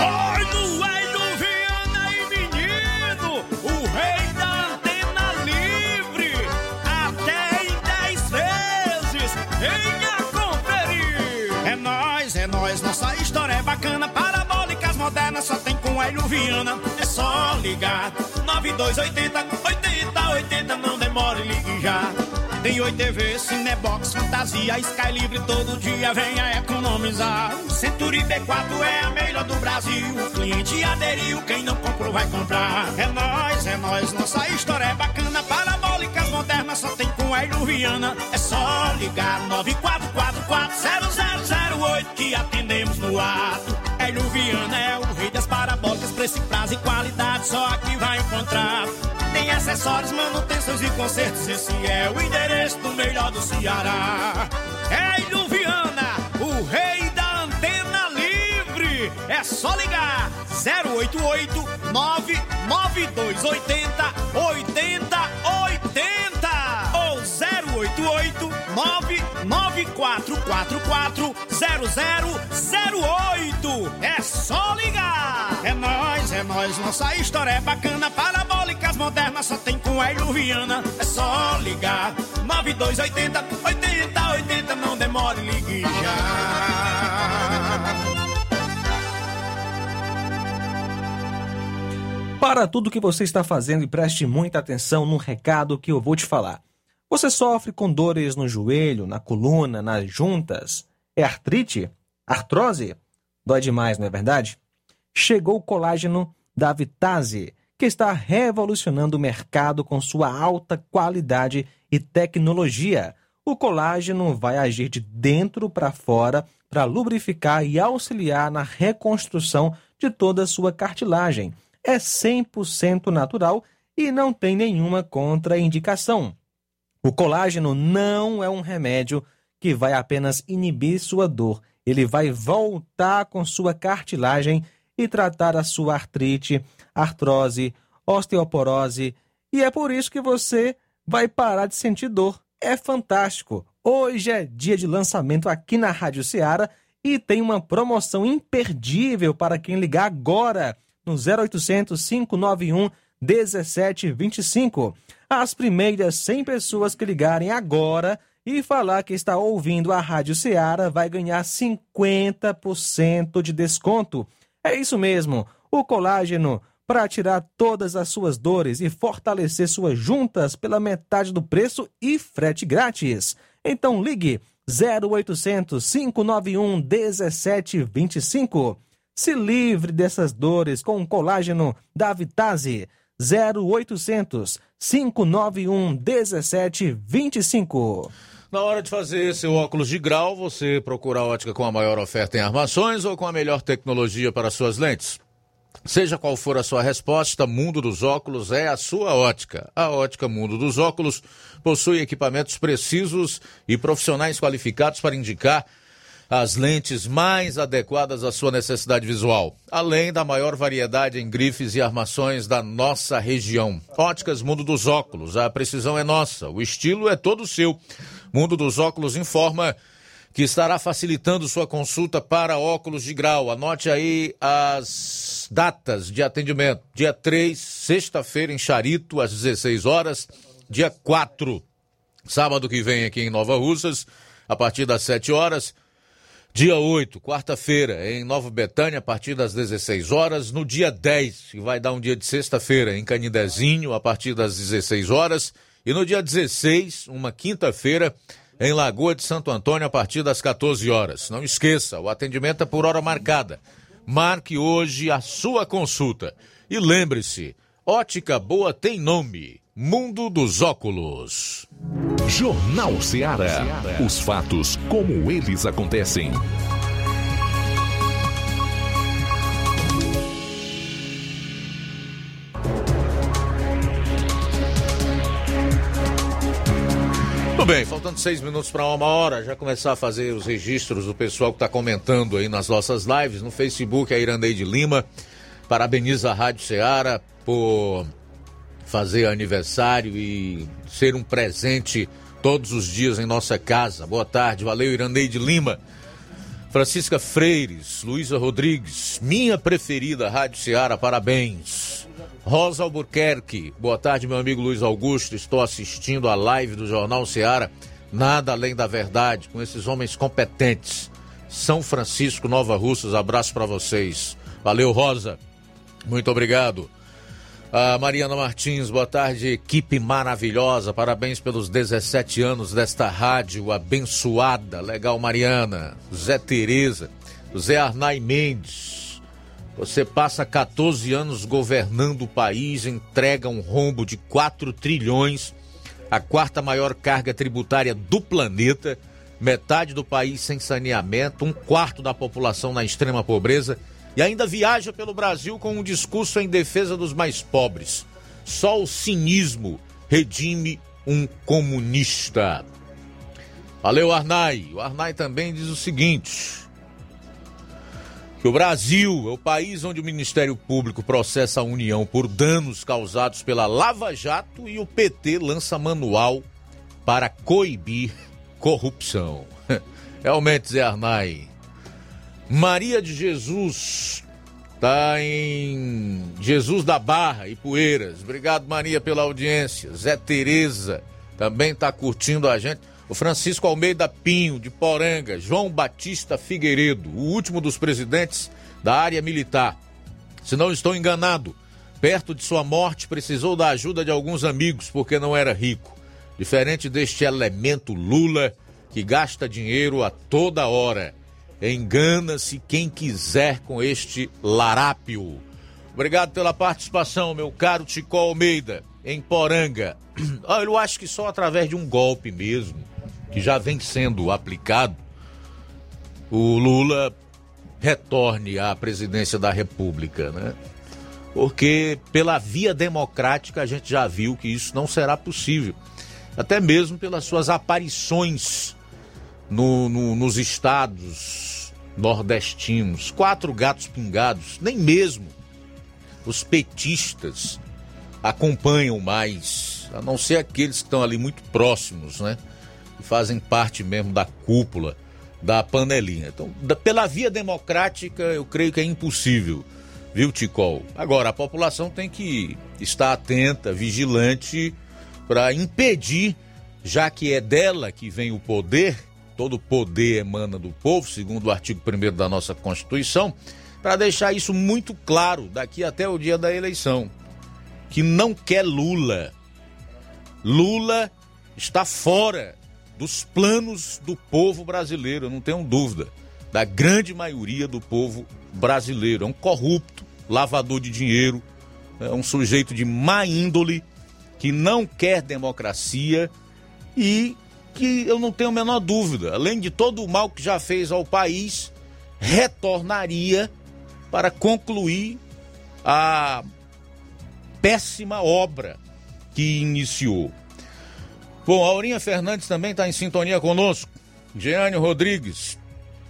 [SPEAKER 10] Oi Ai no Viana e menino, o rei da antena livre, até em 10 vezes, venha conferir. É nós, é nós, nossa história é bacana, parabólicas modernas só tem com Hélio é só ligar, 9280, 80, 80, não demore, ligue. Tem 8 TV, Cinebox, Fantasia, Sky Livre, todo dia venha economizar. Century B4 é a melhor do Brasil. O cliente aderiu, quem não comprou vai comprar. É nós, é nós, nossa história é bacana. Parabólicas modernas só tem com a Viana. É só ligar 94440008 que atendemos no ato. Hélio Viana é o rei das parabólicas, preço, prazo e qualidade, só aqui vai encontrar. Acessórios, manutenções e consertos, esse é o endereço do melhor do Ceará. Hélio Viana, o rei da antena livre. É só ligar 088
[SPEAKER 11] 99280 8080 ou 088 99444 0008. É só ligar. É nós, é nós, nossa história é bacana. Parabólicas modernas só tem com a Viana. É só ligar. 9280 8080 não demore, ligue já.
[SPEAKER 2] Para tudo que você está fazendo e preste muita atenção no recado que eu vou te falar. Você sofre com dores no joelho, na coluna, nas juntas? É artrite? Artrose? Dói demais, não é verdade? Chegou o colágeno da Vitase, que está revolucionando o mercado com sua alta qualidade e tecnologia. O colágeno vai agir de dentro para fora para lubrificar e auxiliar na reconstrução de toda a sua cartilagem. É 100% natural e não tem nenhuma contraindicação. O colágeno não é um remédio que vai apenas inibir sua dor, ele vai voltar com sua cartilagem e tratar a sua artrite, artrose, osteoporose, e é por isso que você vai parar de sentir dor. É fantástico! Hoje é dia de lançamento aqui na Rádio Ceará e tem uma promoção imperdível para quem ligar agora no 0800 591 1725. As primeiras 100 pessoas que ligarem agora e falar que está ouvindo a Rádio Ceará vai ganhar 50% de desconto. É isso mesmo, o colágeno para tirar todas as suas dores e fortalecer suas juntas pela metade do preço e frete grátis. Então ligue 0800 591 1725. Se livre dessas dores com o colágeno da Vitase. 0800 591 1725.
[SPEAKER 1] Na hora de fazer seu óculos de grau, você procura a ótica com a maior oferta em armações ou com a melhor tecnologia para suas lentes? Seja qual for a sua resposta, Mundo dos Óculos é a sua ótica. A ótica Mundo dos Óculos possui equipamentos precisos e profissionais qualificados para indicar as lentes mais adequadas à sua necessidade visual, além da maior variedade em grifes e armações da nossa região. Óticas Mundo dos Óculos, a precisão é nossa, o estilo é todo seu. Mundo dos Óculos informa que estará facilitando sua consulta para óculos de grau. Anote aí as datas de atendimento. Dia 3, sexta-feira, em Charito, às 16 horas. Dia 4, sábado que vem, aqui em Nova Russas, a partir das 7 horas. Dia 8, quarta-feira, em Nova Betânia, a partir das 16 horas. No dia 10, que vai dar um dia de sexta-feira, em Canidezinho, a partir das 16 horas. E no dia 16, uma quinta-feira, em Lagoa de Santo Antônio, a partir das 14 horas. Não esqueça, o atendimento é por hora marcada. Marque hoje a sua consulta. E lembre-se, ótica boa tem nome. Mundo dos Óculos.
[SPEAKER 3] Jornal Ceará. Os fatos como eles acontecem.
[SPEAKER 1] Bem, faltando seis minutos para uma hora, já começar a fazer os registros do pessoal que está comentando aí nas nossas lives. No Facebook, a Irandeide Lima. Parabeniza a Rádio Ceará por fazer aniversário e ser um presente todos os dias em nossa casa. Boa tarde, valeu Irandeide Lima. Francisca Freires, Luísa Rodrigues, minha preferida Rádio Ceará, parabéns. Rosa Albuquerque, boa tarde, meu amigo Luiz Augusto. Estou assistindo a live do Jornal Ceará. Nada além da verdade, com esses homens competentes. São Francisco, Nova Russas, abraço para vocês. Valeu, Rosa. Muito obrigado. A Mariana Martins, boa tarde, equipe maravilhosa. Parabéns pelos 17 anos desta rádio abençoada. Legal, Mariana. Zé Tereza, Zé Arnai Mendes. Você passa 14 anos governando o país, entrega um rombo de 4 trilhões, a quarta maior carga tributária do planeta, metade do país sem saneamento, um quarto da população na extrema pobreza e ainda viaja pelo Brasil com um discurso em defesa dos mais pobres. Só o cinismo redime um comunista. Valeu, Arnai. O Arnai também diz o seguinte: que o Brasil é o país onde o Ministério Público processa a União por danos causados pela Lava Jato e o PT lança manual para coibir corrupção. *laughs* Realmente, Zé Arnai. Maria de Jesus está em Jesus da Barra e Poeiras. Obrigado, Maria, pela audiência. Zé Tereza também está curtindo a gente. O Francisco Almeida Pinho, de Poranga. João Batista Figueiredo, o último dos presidentes da área militar. Se não estou enganado, perto de sua morte, precisou da ajuda de alguns amigos porque não era rico. Diferente deste elemento Lula, que gasta dinheiro a toda hora. Engana-se quem quiser com este larápio. Obrigado pela participação, meu caro Tico Almeida, em Poranga. *clears throat* Eu acho que só através de um golpe mesmo, que já vem sendo aplicado, o Lula retorne à presidência da República, né? Porque pela via democrática a gente já viu que isso não será possível. Até mesmo pelas suas aparições no, no, nos estados nordestinos. Quatro gatos pingados, nem mesmo os petistas acompanham mais, a não ser aqueles que estão ali muito próximos, né? Fazem parte mesmo da cúpula da panelinha. Então, da, pela via democrática, eu creio que é impossível, viu, Ticol? Agora, a população tem que estar atenta, vigilante, para impedir, já que é dela que vem o poder, todo poder emana do povo, segundo o artigo 1 da nossa Constituição, para deixar isso muito claro daqui até o dia da eleição. Que não quer Lula. Lula está fora dos planos do povo brasileiro, eu não tenho dúvida. Da grande maioria do povo brasileiro. É um corrupto, lavador de dinheiro, é um sujeito de má índole, que não quer democracia e que eu não tenho a menor dúvida, além de todo o mal que já fez ao país, retornaria para concluir a péssima obra que iniciou. Bom, Aurinha Fernandes também está em sintonia conosco. Jeane Rodrigues,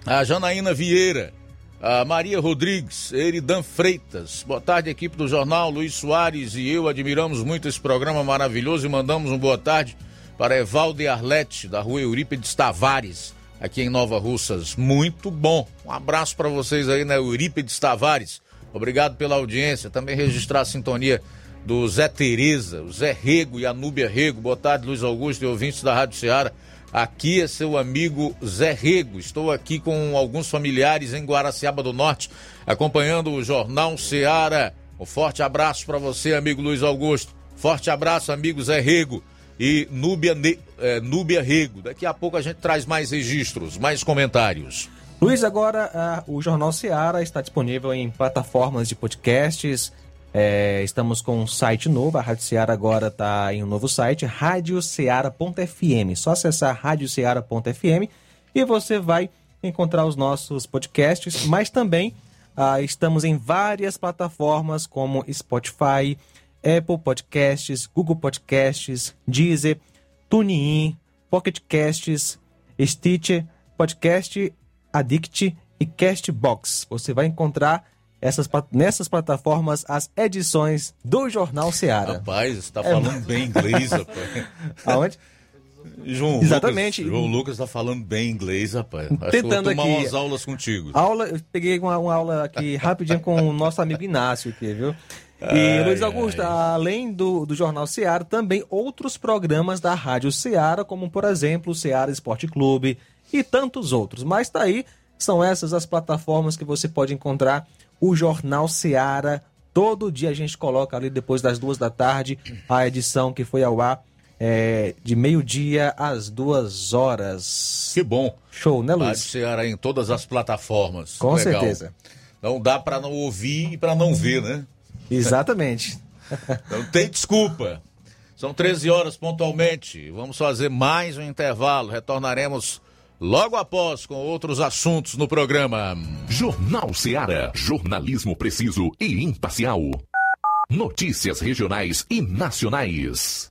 [SPEAKER 1] a Janaína Vieira, a Maria Rodrigues, Eridan Freitas. Boa tarde, equipe do jornal. Luiz Soares e eu admiramos muito esse programa maravilhoso e mandamos um boa tarde para Evaldo e Arlete, da rua Eurípides Tavares, aqui em Nova Russas. Muito bom. Um abraço para vocês aí na Eurípides Tavares. Obrigado pela audiência. Também registrar a sintonia do Zé Tereza, o Zé Rego e a Núbia Rego. Boa tarde, Luiz Augusto e ouvintes da Rádio Ceará. Aqui é seu amigo Zé Rego. Estou aqui com alguns familiares em Guaraciaba do Norte, acompanhando o Jornal Ceará. Um forte abraço para você, amigo Luiz Augusto. Forte abraço, amigo Zé Rego e Núbia, é, Núbia Rego. Daqui a pouco a gente traz mais registros, mais comentários.
[SPEAKER 2] Luiz, agora uh, o Jornal Ceará está disponível em plataformas de podcasts. É, estamos com um site novo, a Rádio Ceará agora está em um novo site, radioceara.fm. Só acessar radioceara.fm e você vai encontrar os nossos podcasts, mas também uh, estamos em várias plataformas como Spotify, Apple Podcasts, Google Podcasts, Deezer, TuneIn, Pocket Casts, Stitcher, Podcast Addict e Castbox. Você vai encontrar essas, nessas plataformas as edições do Jornal Seara.
[SPEAKER 1] Rapaz, você está falando é... bem inglês, *laughs* rapaz.
[SPEAKER 2] Aonde?
[SPEAKER 1] João
[SPEAKER 2] Exatamente.
[SPEAKER 1] Lucas, João Lucas está falando bem inglês, rapaz. Acho Tentando tomar aqui, umas aulas contigo.
[SPEAKER 2] Aula, eu peguei uma, uma aula aqui *laughs* rapidinho com o nosso amigo Inácio aqui, viu? E ai, Luiz Augusto, ai. além do, do Jornal Seara, também outros programas da Rádio Seara, como por exemplo o Seara Esporte Clube e tantos outros. Mas tá aí, são essas as plataformas que você pode encontrar o Jornal Seara. Todo dia a gente coloca ali depois das duas da tarde a edição que foi ao ar é, de meio-dia às duas horas.
[SPEAKER 1] Que bom.
[SPEAKER 2] Show, né, Luiz?
[SPEAKER 1] Rádio Seara em todas as plataformas.
[SPEAKER 2] Com Legal. certeza.
[SPEAKER 1] Não dá para não ouvir e para não ver, né?
[SPEAKER 2] Exatamente. *laughs*
[SPEAKER 1] Não tem desculpa. São 13 horas pontualmente. Vamos fazer mais um intervalo. Retornaremos logo após com outros assuntos no programa.
[SPEAKER 3] Jornal Seara. Jornalismo preciso e imparcial. Notícias regionais e nacionais.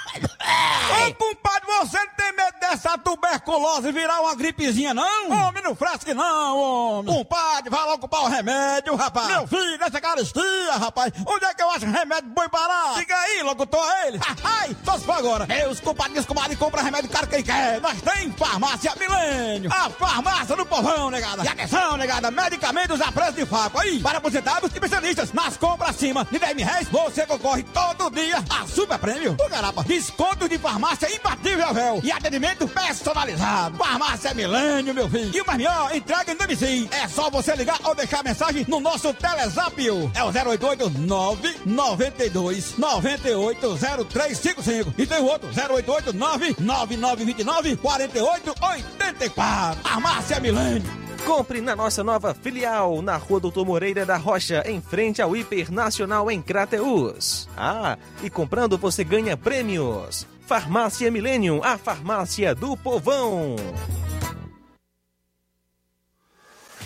[SPEAKER 11] Ô, compadre, você não tem medo dessa tuberculose virar uma gripezinha, não? Homem, não fresque não, homem. Compadre, vai logo comprar o remédio, rapaz. Meu filho, nessa caristia, rapaz. Onde é que eu acho remédio bom parar? Diga aí, locutor, ele. *laughs* Ai, só se for agora. Meus compadres, comadre, compra remédio caro quem quer. Nós tem farmácia Milênio. A farmácia do povão, negada. E atenção, negada, medicamentos a preço de faco. Aí, para aposentados e especialistas. Nas compras acima de 10 mil reais, você concorre todo dia a super prêmio. Do garapa, desconto de farmácia imbatível, véu. E atendimento personalizado. Farmácia Milênio, meu filho. E o melhor, entrega em domicílio. É só você ligar ou deixar mensagem no nosso Telezap. É o 088 992 98 0355. E tem o outro, 088 99929 4884. Farmácia Milênio.
[SPEAKER 2] Compre na nossa nova filial, na Rua Doutor Moreira da Rocha, em frente ao Hipernacional em Crateús. Ah, e comprando você ganha prêmios. Farmácia Millennium, a farmácia do povão.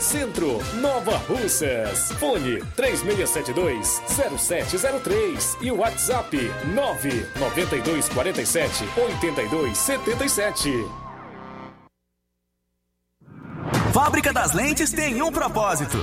[SPEAKER 12] Centro, Nova Russas. Fone 3672-0703 e WhatsApp 99247-8277.
[SPEAKER 13] Fábrica das Lentes tem um propósito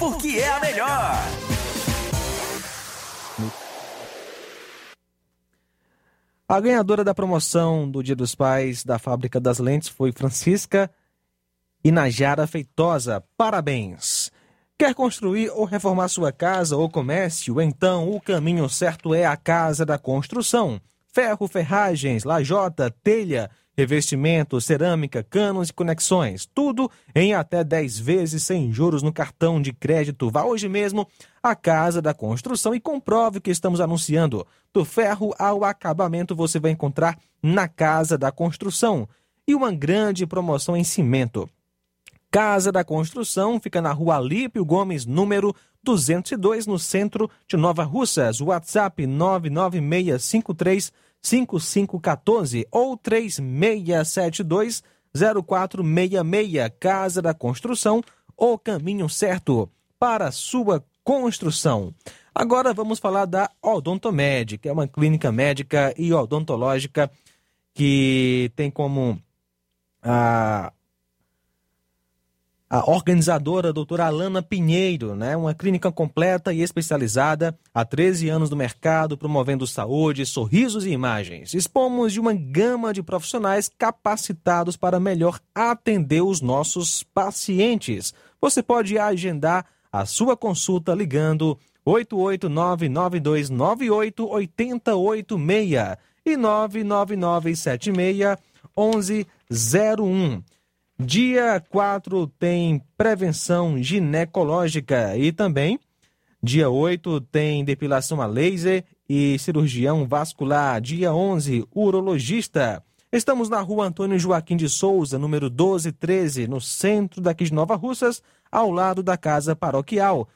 [SPEAKER 13] porque é a melhor.
[SPEAKER 2] A ganhadora da promoção do Dia dos Pais da Fábrica das Lentes foi Francisca Inajara Feitosa. Parabéns! Quer construir ou reformar sua casa ou comércio? Então o caminho certo é a Casa da Construção. Ferro, ferragens, lajota, telha, revestimento, cerâmica, canos e conexões. Tudo em até 10 vezes sem juros no cartão de crédito. Vá hoje mesmo à Casa da Construção e comprove o que estamos anunciando. Do ferro ao acabamento você vai encontrar na Casa da Construção. E uma grande promoção em cimento. Casa da Construção fica na rua Alípio Gomes, número 202, no centro de Nova Russas. WhatsApp 99653 5514 ou 3672 0466. Casa da Construção, o caminho certo para sua construção. Agora vamos falar da Odontomed, que é uma clínica médica e odontológica que tem como a a organizadora a doutora Alana Pinheiro, né? uma clínica completa e especializada há 13 anos no mercado, promovendo saúde, sorrisos e imagens. Expomos de uma gama de profissionais capacitados para melhor atender os nossos pacientes. Você pode agendar a sua consulta ligando 889-9298-8086 e 99976 1101. Dia 4 tem prevenção ginecológica e também dia 8 tem depilação a laser e cirurgião vascular. Dia 11, urologista. Estamos na rua Antônio Joaquim de Souza, número 1213, no centro daqui de Nova Russas, ao lado da casa paroquial.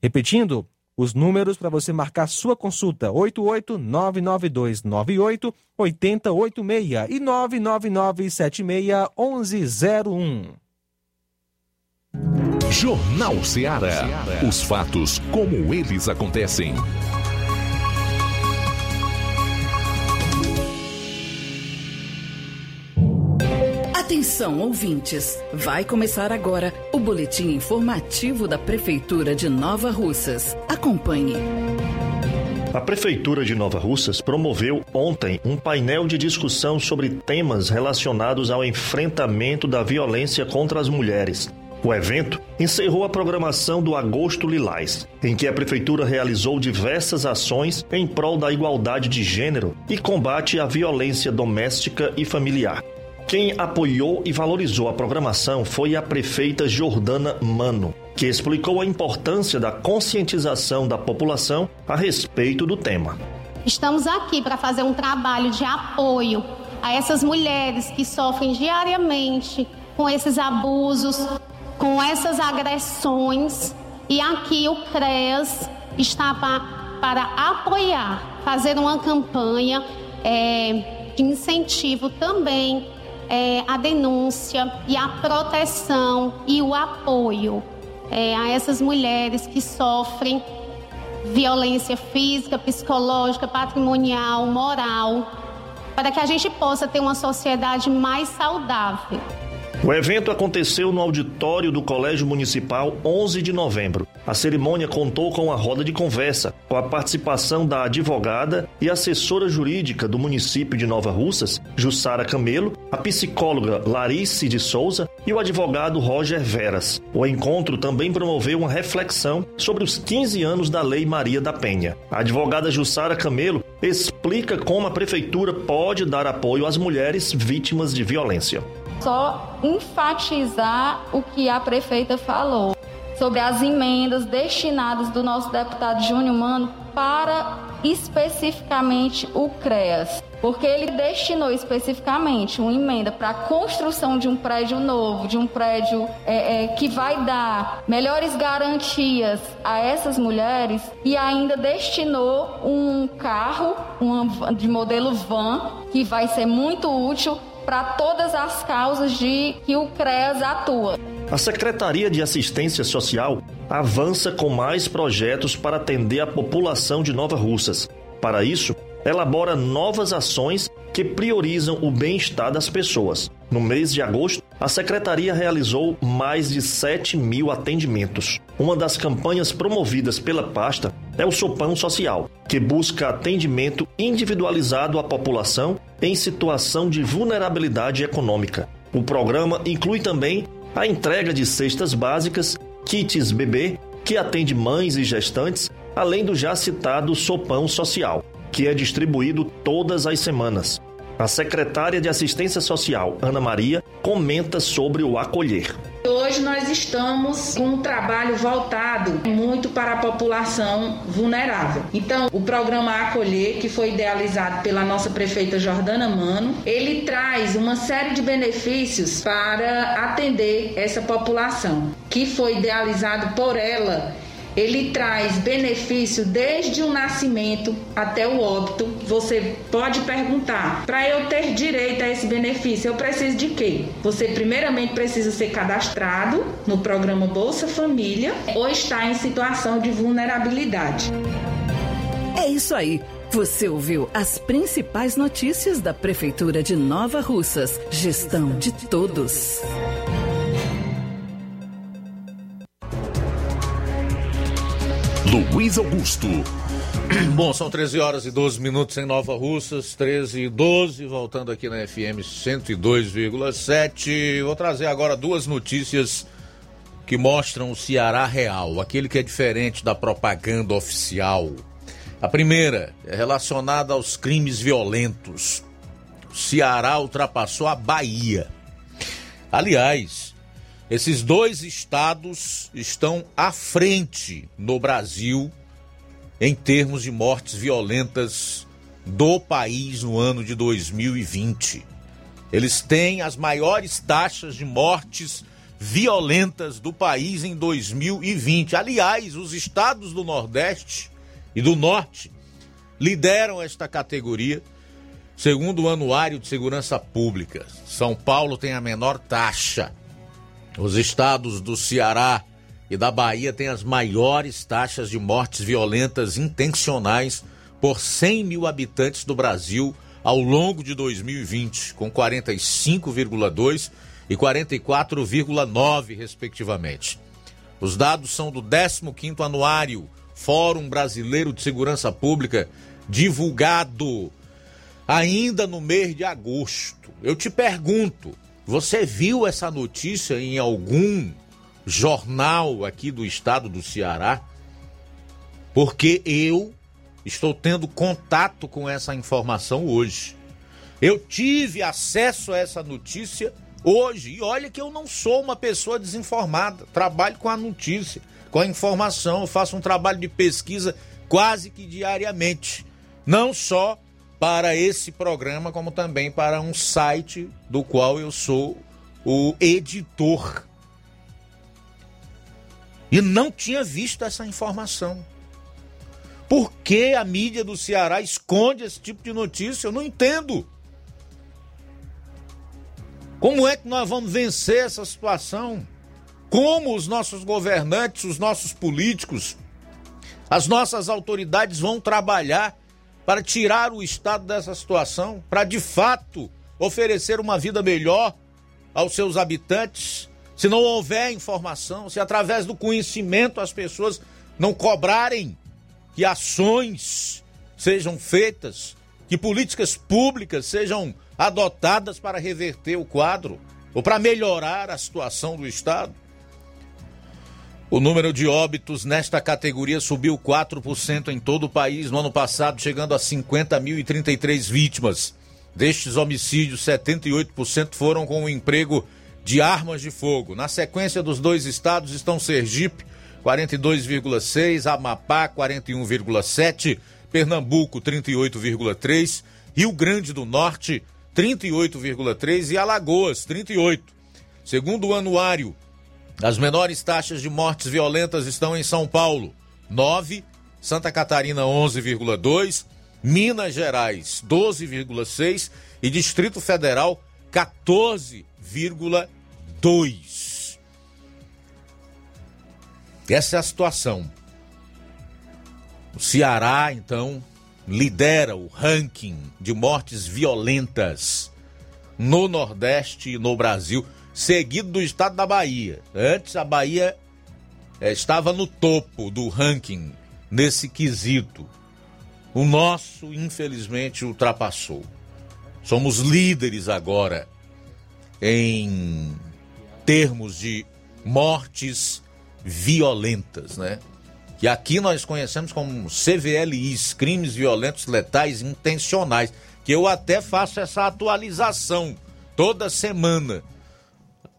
[SPEAKER 2] Repetindo, os números para você marcar sua consulta: 8899298 8086 e 99976 1101.
[SPEAKER 3] Jornal Ceará. Os fatos como eles acontecem.
[SPEAKER 14] Atenção, ouvintes! Vai começar agora o boletim informativo da Prefeitura de Nova Russas. Acompanhe.
[SPEAKER 15] A Prefeitura de Nova Russas promoveu ontem um painel de discussão sobre temas relacionados ao enfrentamento da violência contra as mulheres. O evento encerrou a programação do Agosto Lilás, em que a Prefeitura realizou diversas ações em prol da igualdade de gênero e combate à violência doméstica e familiar. Quem apoiou e valorizou a programação foi a prefeita Jordana Mano, que explicou a importância da conscientização da população a respeito do tema.
[SPEAKER 16] Estamos aqui para fazer um trabalho de apoio a essas mulheres que sofrem diariamente com esses abusos, com essas agressões. E aqui o CREAS está para, para apoiar, fazer uma campanha é, de incentivo também é, a denúncia e a proteção e o apoio é, a essas mulheres que sofrem violência física, psicológica, patrimonial, moral, para que a gente possa ter uma sociedade mais saudável.
[SPEAKER 15] O evento aconteceu no auditório do Colégio Municipal 11 de novembro. A cerimônia contou com a roda de conversa, com a participação da advogada e assessora jurídica do município de Nova Russas, Jussara Camelo, a psicóloga Larice de Souza e o advogado Roger Veras. O encontro também promoveu uma reflexão sobre os 15 anos da Lei Maria da Penha. A advogada Jussara Camelo explica como a prefeitura pode dar apoio às mulheres vítimas de violência
[SPEAKER 17] só enfatizar o que a prefeita falou sobre as emendas destinadas do nosso deputado Júnior Mano para especificamente o CREAS, porque ele destinou especificamente uma emenda para a construção de um prédio novo, de um prédio é, é, que vai dar melhores garantias a essas mulheres e ainda destinou um carro uma, de modelo van que vai ser muito útil para todas as causas de que o CREAS atua.
[SPEAKER 15] A Secretaria de Assistência Social avança com mais projetos para atender a população de Nova Russas. Para isso, elabora novas ações que priorizam o bem-estar das pessoas. No mês de agosto, a Secretaria realizou mais de 7 mil atendimentos. Uma das campanhas promovidas pela pasta é o Sopão Social, que busca atendimento individualizado à população em situação de vulnerabilidade econômica. O programa inclui também a entrega de cestas básicas, kits bebê, que atende mães e gestantes, além do já citado Sopão Social, que é distribuído todas as semanas. A secretária de Assistência Social, Ana Maria, comenta sobre o acolher.
[SPEAKER 18] Hoje nós estamos com um trabalho voltado muito para a população vulnerável. Então, o programa Acolher, que foi idealizado pela nossa prefeita Jordana Mano, ele traz uma série de benefícios para atender essa população, que foi idealizado por ela ele traz benefício desde o nascimento até o óbito. Você pode perguntar: para eu ter direito a esse benefício, eu preciso de quê? Você, primeiramente, precisa ser cadastrado no programa Bolsa Família ou estar em situação de vulnerabilidade.
[SPEAKER 14] É isso aí. Você ouviu as principais notícias da Prefeitura de Nova Russas. Gestão de todos.
[SPEAKER 3] Luiz Augusto. *clears throat*
[SPEAKER 1] Bom, são 13 horas e 12 minutos em Nova Russas, 13 e 12, voltando aqui na FM 102,7. Vou trazer agora duas notícias que mostram o Ceará real, aquele que é diferente da propaganda oficial. A primeira é relacionada aos crimes violentos. O Ceará ultrapassou a Bahia. Aliás, esses dois estados estão à frente no Brasil em termos de mortes violentas do país no ano de 2020. Eles têm as maiores taxas de mortes violentas do país em 2020. Aliás, os estados do Nordeste e do Norte lideram esta categoria, segundo o Anuário de Segurança Pública. São Paulo tem a menor taxa. Os estados do Ceará e da Bahia têm as maiores taxas de mortes violentas intencionais por 100 mil habitantes do Brasil ao longo de 2020, com 45,2 e 44,9, respectivamente. Os dados são do 15º Anuário Fórum Brasileiro de Segurança Pública, divulgado ainda no mês de agosto. Eu te pergunto, você viu essa notícia em algum jornal aqui do estado do Ceará? Porque eu estou tendo contato com essa informação hoje. Eu tive acesso a essa notícia hoje. E olha que eu não sou uma pessoa desinformada. Trabalho com a notícia, com a informação. Eu faço um trabalho de pesquisa quase que diariamente. Não só para esse programa, como também para um site do qual eu sou o editor. E não tinha visto essa informação. Por que a mídia do Ceará esconde esse tipo de notícia? Eu não entendo. Como é que nós vamos vencer essa situação? Como os nossos governantes, os nossos políticos, as nossas autoridades vão trabalhar para tirar o Estado dessa situação, para de fato oferecer uma vida melhor aos seus habitantes, se não houver informação, se através do conhecimento as pessoas não cobrarem que ações sejam feitas, que políticas públicas sejam adotadas para reverter o quadro ou para melhorar a situação do Estado. O número de óbitos nesta categoria subiu 4% em todo o país no ano passado, chegando a 50.033 vítimas. Destes homicídios, 78% foram com o emprego de armas de fogo. Na sequência dos dois estados estão Sergipe, 42,6, Amapá, 41,7, Pernambuco 38,3, Rio Grande do Norte 38,3 e Alagoas 38. Segundo o anuário, as menores taxas de mortes violentas estão em São Paulo, 9, Santa Catarina 11,2, Minas Gerais 12,6 e Distrito Federal 14,2. Essa é a situação. O Ceará, então, lidera o ranking de mortes violentas no Nordeste e no Brasil, seguido do estado da Bahia. Antes a Bahia eh, estava no topo do ranking nesse quesito. O nosso, infelizmente, ultrapassou. Somos líderes agora em termos de mortes violentas, né? Que aqui nós conhecemos como CVLIs, crimes violentos letais intencionais, que eu até faço essa atualização toda semana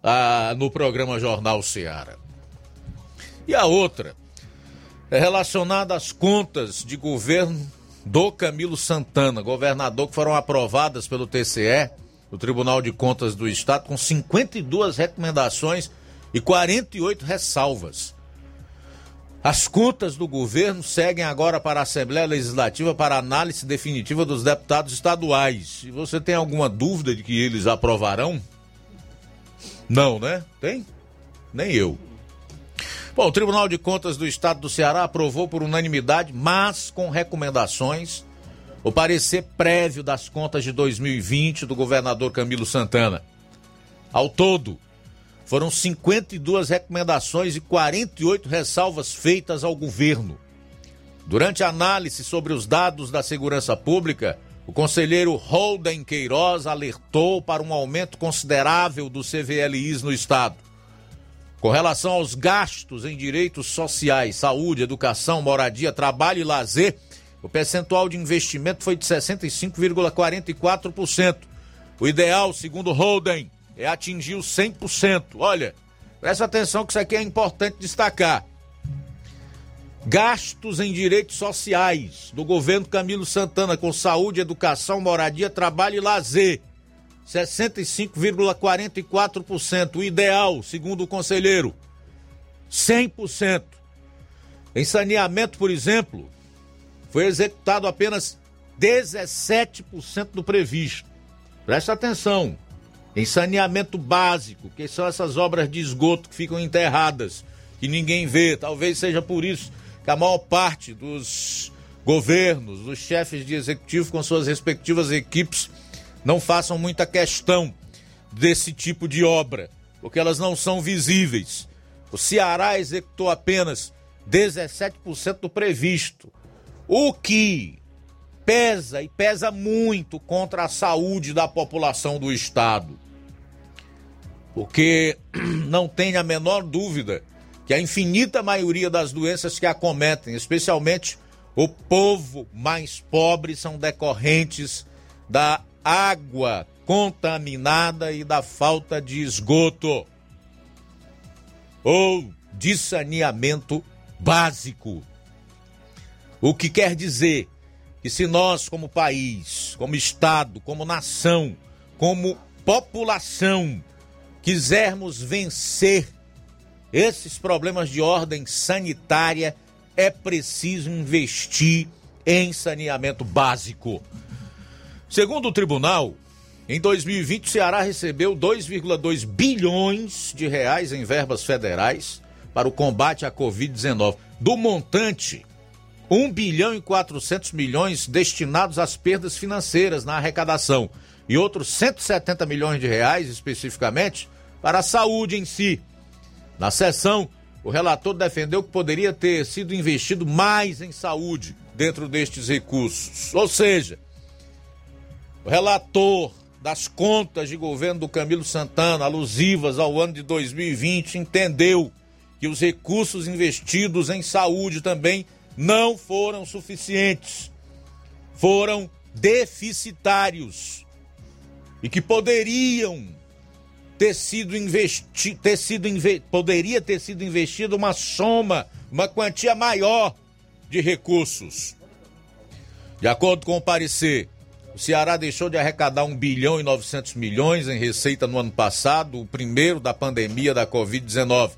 [SPEAKER 1] ah, no programa Jornal Seara. E a outra é relacionada às contas de governo do Camilo Santana, governador que foram aprovadas pelo TCE, o Tribunal de Contas do Estado, com 52 recomendações e 48 ressalvas. As contas do governo seguem agora para a Assembleia Legislativa para análise definitiva dos deputados estaduais. Se você tem alguma dúvida de que eles aprovarão? Não, né? Tem? Nem eu. Bom, o Tribunal de Contas do Estado do Ceará aprovou por unanimidade, mas com recomendações, o parecer prévio das contas de 2020 do governador Camilo Santana. Ao todo, foram 52 recomendações e 48 ressalvas feitas ao governo. Durante a análise sobre os dados da segurança pública, o conselheiro Holden Queiroz alertou para um aumento considerável do CVLIs no estado. Com relação aos gastos em direitos sociais, saúde, educação, moradia, trabalho e lazer, o percentual de investimento foi de 65,44%. O ideal, segundo Holden, é atingir os 100%. Olha, presta atenção que isso aqui é importante destacar. Gastos em direitos sociais do governo Camilo Santana com saúde, educação, moradia, trabalho e lazer 65,44%. O ideal, segundo o conselheiro, 100%. Em saneamento, por exemplo, foi executado apenas 17% do previsto. Presta atenção. Em saneamento básico, que são essas obras de esgoto que ficam enterradas, que ninguém vê. Talvez seja por isso que a maior parte dos governos, dos chefes de executivo com suas respectivas equipes, não façam muita questão desse tipo de obra, porque elas não são visíveis. O Ceará executou apenas 17% do previsto, o que pesa e pesa muito contra a saúde da população do estado. Porque *clears throat* não tem a menor dúvida que a infinita maioria das doenças que acometem, especialmente o povo mais pobre, são decorrentes da água contaminada e da falta de esgoto ou de saneamento básico. O que quer dizer que se nós, como país, como Estado, como nação, como população, quisermos vencer esses problemas de ordem sanitária, é preciso investir em saneamento básico. Segundo o tribunal, em 2020 o Ceará recebeu 2,2 bilhões de reais em verbas federais para o combate à Covid-19. Do montante, 1 bilhão e 400 milhões destinados às perdas financeiras na arrecadação e outros 170 milhões de reais especificamente para a saúde em si. Na sessão, o relator defendeu que poderia ter sido investido mais em saúde dentro destes recursos. Ou seja, o relator das contas de governo do Camilo Santana, alusivas ao ano de 2020, entendeu que os recursos investidos em saúde também não foram suficientes, foram deficitários e que poderiam ter sido investi ter sido inve poderia ter sido investido uma soma, uma quantia maior de recursos. De acordo com o parecer, o Ceará deixou de arrecadar 1 bilhão e 900 milhões em receita no ano passado, o primeiro da pandemia da Covid-19.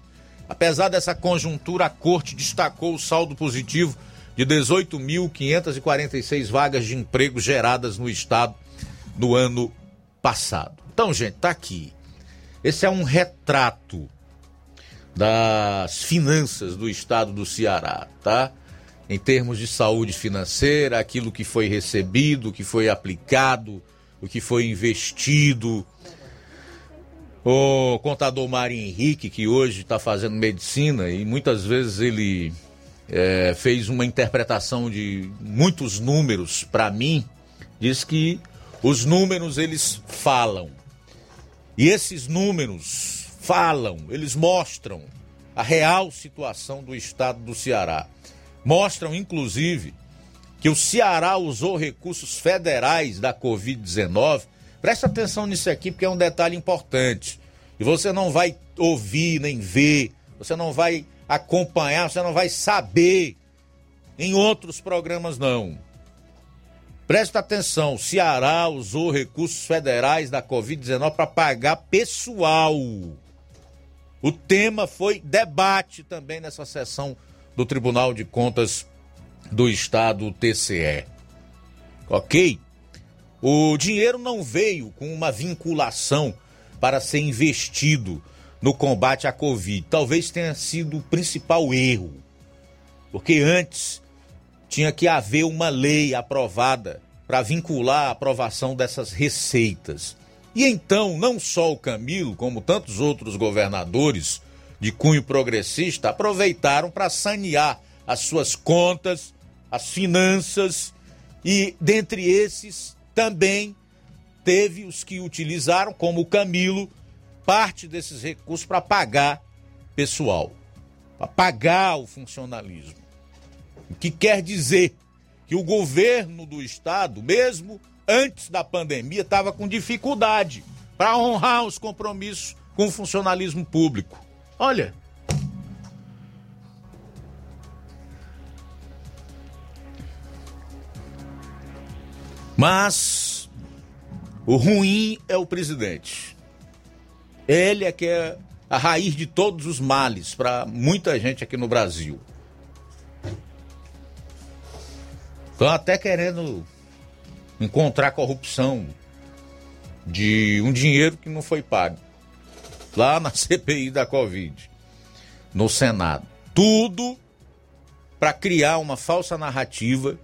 [SPEAKER 1] Apesar dessa conjuntura, a corte destacou o saldo positivo de 18.546 vagas de emprego geradas no estado no ano passado. Então, gente, tá aqui. Esse é um retrato das finanças do estado do Ceará, tá? Em termos de saúde financeira, aquilo que foi recebido, o que foi aplicado, o que foi investido. O contador Mário Henrique, que hoje está fazendo medicina e muitas vezes ele é, fez uma interpretação de muitos números para mim, diz que os números eles falam. E esses números falam, eles mostram a real situação do estado do Ceará. Mostram, inclusive, que o Ceará usou recursos federais da Covid-19. Presta atenção nisso aqui, porque é um detalhe importante. E você não vai ouvir nem ver, você não vai acompanhar, você não vai saber em outros programas, não. Presta atenção, Ceará usou recursos federais da Covid-19 para pagar pessoal. O tema foi debate também nessa sessão do Tribunal de Contas do Estado, TCE. Ok? O dinheiro não veio com uma vinculação para ser investido no combate à Covid. Talvez tenha sido o principal erro. Porque antes tinha que haver uma lei aprovada para vincular a aprovação dessas receitas. E então, não só o Camilo, como tantos outros governadores de cunho progressista, aproveitaram para sanear as suas contas, as finanças, e dentre esses também teve os que utilizaram, como o Camilo, parte desses recursos para pagar pessoal, para pagar o funcionalismo. Que quer dizer que o governo do estado, mesmo antes da pandemia, estava com dificuldade para honrar os compromissos com o funcionalismo público. Olha. Mas o ruim é o presidente. Ele é que é a raiz de todos os males para muita gente aqui no Brasil. Estão até querendo encontrar corrupção de um dinheiro que não foi pago. Lá na *laughs* CPI da Covid, no Senado. Tudo para criar uma falsa narrativa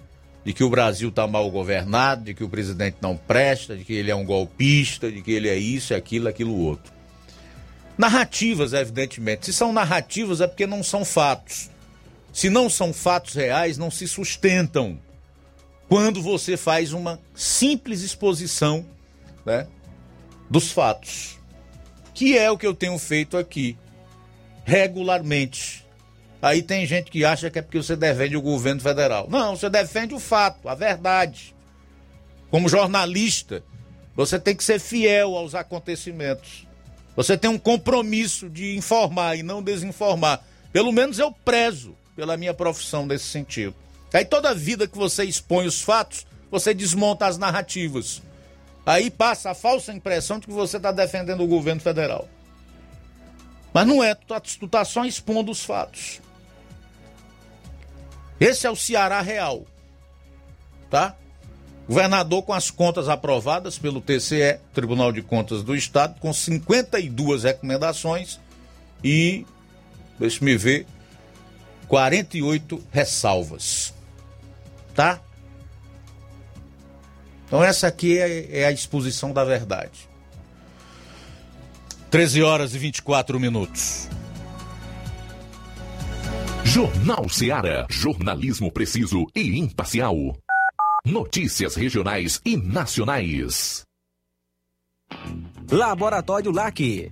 [SPEAKER 1] de que o Brasil está mal governado, de que o presidente não presta, de que ele é um golpista, de que ele é isso, aquilo, aquilo outro. Narrativas, evidentemente. Se são narrativas é porque não são fatos. Se não são fatos reais, não se sustentam. Quando você faz uma simples exposição né, dos fatos. Que é o que eu tenho feito aqui, regularmente. Aí tem gente que acha que é porque você defende o governo federal. Não, você defende o fato, a verdade. Como jornalista, você tem que ser fiel aos acontecimentos. Você tem um compromisso de informar e não desinformar. Pelo menos eu prezo pela minha profissão nesse sentido. Aí toda vida que você expõe os fatos, você desmonta as narrativas. Aí passa a falsa impressão de que você está defendendo o governo federal. Mas não é, tu está tá só expondo os fatos. Esse é o Ceará real. Tá? Governador com as contas aprovadas pelo TCE, Tribunal de Contas do Estado, com 52 recomendações e, deixa me ver, 48 ressalvas. Tá? Então essa aqui é, é a exposição da verdade. 13 horas e 24 minutos.
[SPEAKER 3] Jornal Ceará, jornalismo preciso e imparcial. Notícias regionais e nacionais.
[SPEAKER 19] Laboratório LAC.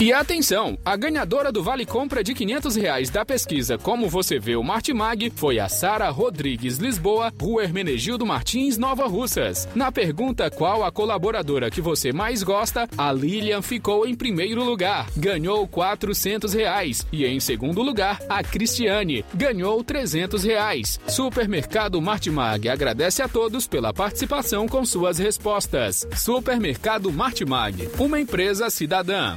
[SPEAKER 7] E atenção, a ganhadora do Vale Compra de 500 reais da pesquisa Como Você Vê o Martimag foi a Sara Rodrigues Lisboa, Rua Hermenegildo Martins, Nova Russas. Na pergunta qual a colaboradora que você mais gosta, a Lilian ficou em primeiro lugar, ganhou 400 reais. E em segundo lugar, a Cristiane ganhou 300 reais. Supermercado Martimag agradece a todos pela participação com suas respostas. Supermercado Martimag, uma empresa cidadã.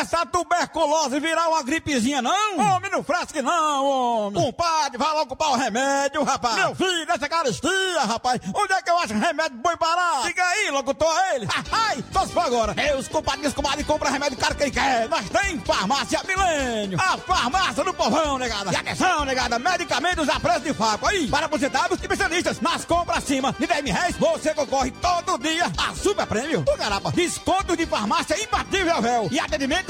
[SPEAKER 11] Dessa tuberculose virar uma gripezinha, não? Homem, não fresque não, homem. Compadre, vai logo comprar o remédio, rapaz. Meu filho, dessa caristia, rapaz. Onde é que eu acho remédio bom barato? Diga aí, locutor, ele. Ai, só se for agora. Meus compadres, comadre, compra remédio caro que ele quer. Nós tem farmácia milênio. A farmácia do povão, negada. E atenção, negada, medicamentos a preço de faco. Aí, para aposentados e especialistas. Nas compras acima de 10 mil reais, você concorre todo dia a super prêmio. Ô, garapa, desconto de farmácia imbatível, véu. E atendimento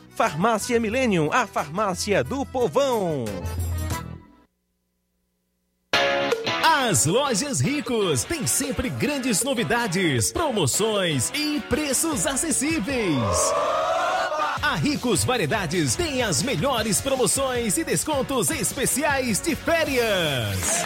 [SPEAKER 2] Farmácia Millennium, a farmácia do povão.
[SPEAKER 9] As lojas Ricos têm sempre grandes novidades, promoções e preços acessíveis. A Ricos Variedades tem as melhores promoções e descontos especiais de férias.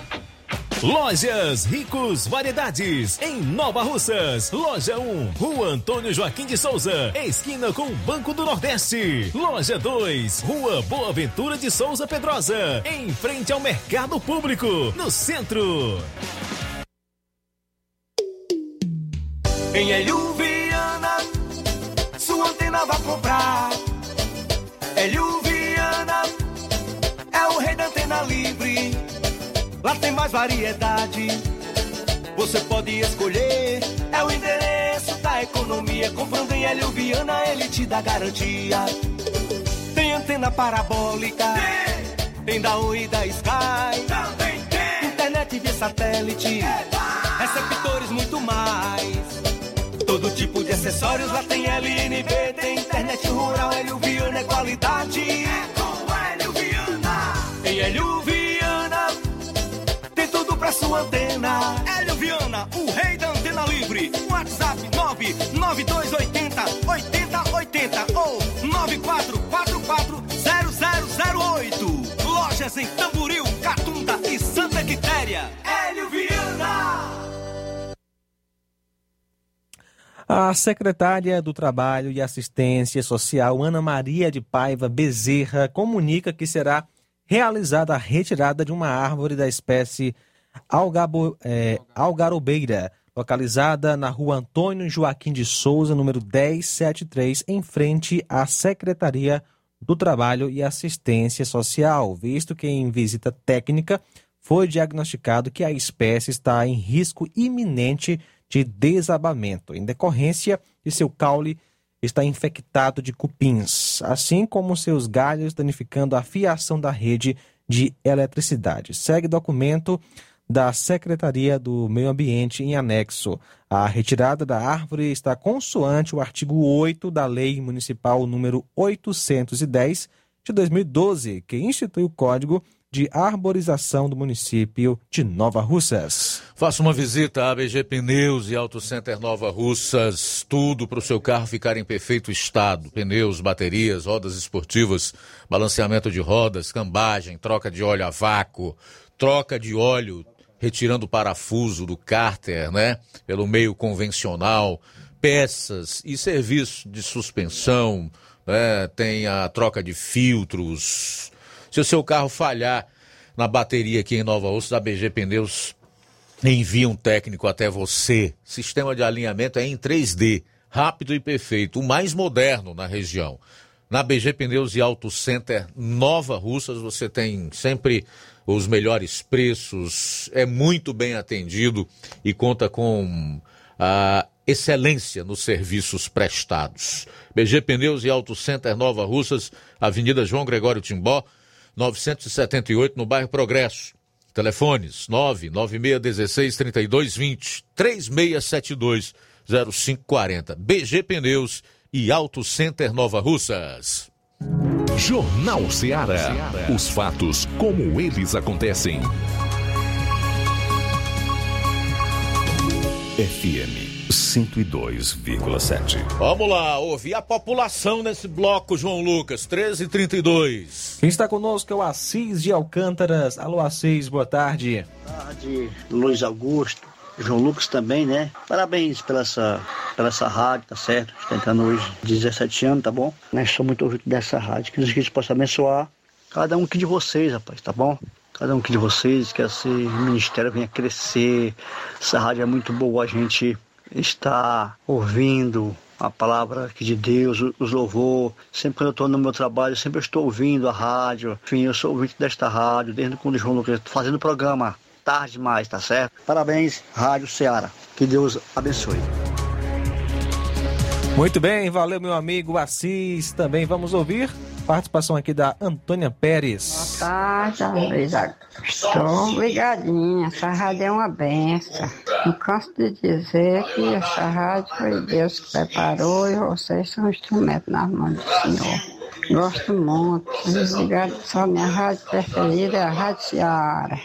[SPEAKER 9] Lojas Ricos Variedades, em Nova Russas. Loja 1, Rua Antônio Joaquim de Souza, esquina com o Banco do Nordeste. Loja 2, Rua Boa Ventura de Souza Pedrosa, em frente ao Mercado Público, no centro.
[SPEAKER 20] Em Elhuviana, sua antena vai comprar. Elhuviana é o rei da antena livre. Lá tem mais variedade. Você pode escolher. É o endereço da economia. Comprando em Elhuviana, ele te dá garantia. Tem antena parabólica. Tem, tem da Oi e da Sky. Também tem. Internet via satélite. Receptores muito mais. Todo tipo de acessórios lá tem LNB, tem internet rural, Hélio Viana é qualidade. É com Hélio Viana. Em Hélio Viana sua antena.
[SPEAKER 11] Hélio Viana, o rei da antena livre. WhatsApp 99280 8080 ou 94440008. Lojas em Tamboril, Catunda e Santa Quitéria.
[SPEAKER 20] Hélio Viana.
[SPEAKER 2] A secretária do Trabalho e Assistência Social, Ana Maria de Paiva Bezerra, comunica que será realizada a retirada de uma árvore da espécie algabo, é, algarobeira, localizada na rua Antônio Joaquim de Souza, número 1073, em frente à Secretaria do Trabalho e Assistência Social, visto que em visita técnica foi diagnosticado que a espécie está em risco iminente de desabamento, em decorrência de seu caule está infectado de cupins, assim como seus galhos danificando a fiação da rede de eletricidade. Segue documento da Secretaria do Meio Ambiente em anexo. A retirada da árvore está consoante o artigo 8 da Lei Municipal número 810 de 2012, que institui o Código de Arborização do município de Nova Russas.
[SPEAKER 1] Faça uma visita à ABG Pneus e Auto Center Nova Russas. Tudo para o seu carro ficar em perfeito estado: pneus, baterias, rodas esportivas, balanceamento de rodas, cambagem, troca de óleo a vácuo, troca de óleo retirando parafuso do cárter, né? Pelo meio convencional, peças e serviço de suspensão, né? Tem a troca de filtros. Se o seu carro falhar na bateria aqui em Nova Osso, a BG Pneus envia um técnico até você. Sistema de alinhamento é em 3D, rápido e perfeito, o mais moderno na região. Na BG Pneus e Auto Center Nova Russas, você tem sempre os melhores preços, é muito bem atendido e conta com a excelência nos serviços prestados. BG Pneus e Auto Center Nova Russas, Avenida João Gregório Timbó, 978, no bairro Progresso. Telefones 99616 3220 3672 0540. BG Pneus e Auto Center Nova Russas.
[SPEAKER 3] Jornal Ceará. Os fatos como eles acontecem. FM 102,7.
[SPEAKER 1] Vamos lá, ouvir a população nesse bloco, João Lucas, 1332.
[SPEAKER 2] Quem está conosco é o Assis de Alcântaras. Alô, Assis, boa tarde.
[SPEAKER 21] Boa tarde, Luiz Augusto. João Lucas também, né? Parabéns pela essa, pela essa rádio, tá certo? Está entrando hoje 17 anos, tá bom? Nós somos muito ouvidos dessa rádio. Que Jesus possa abençoar cada um aqui de vocês, rapaz, tá bom? Cada um aqui de vocês, que esse ministério venha crescer. Essa rádio é muito boa, a gente está ouvindo a palavra aqui de Deus, os louvor. Sempre quando eu estou no meu trabalho, sempre estou ouvindo a rádio. Enfim, eu sou ouvinte desta rádio, desde quando o João Lucas fazendo o programa tarde demais, tá certo? Parabéns, Rádio Ceará. Que Deus abençoe.
[SPEAKER 2] Muito bem, valeu meu amigo Assis. Também vamos ouvir participação aqui da Antônia Pérez.
[SPEAKER 22] Boa tarde, Luiz Estou ligadinha, essa rádio é uma benção. Não canso de dizer que essa rádio foi Deus que preparou e vocês são instrumento nas mãos do Senhor. Gosto muito. Desligado só minha rádio preferida é a Rádio Ceará.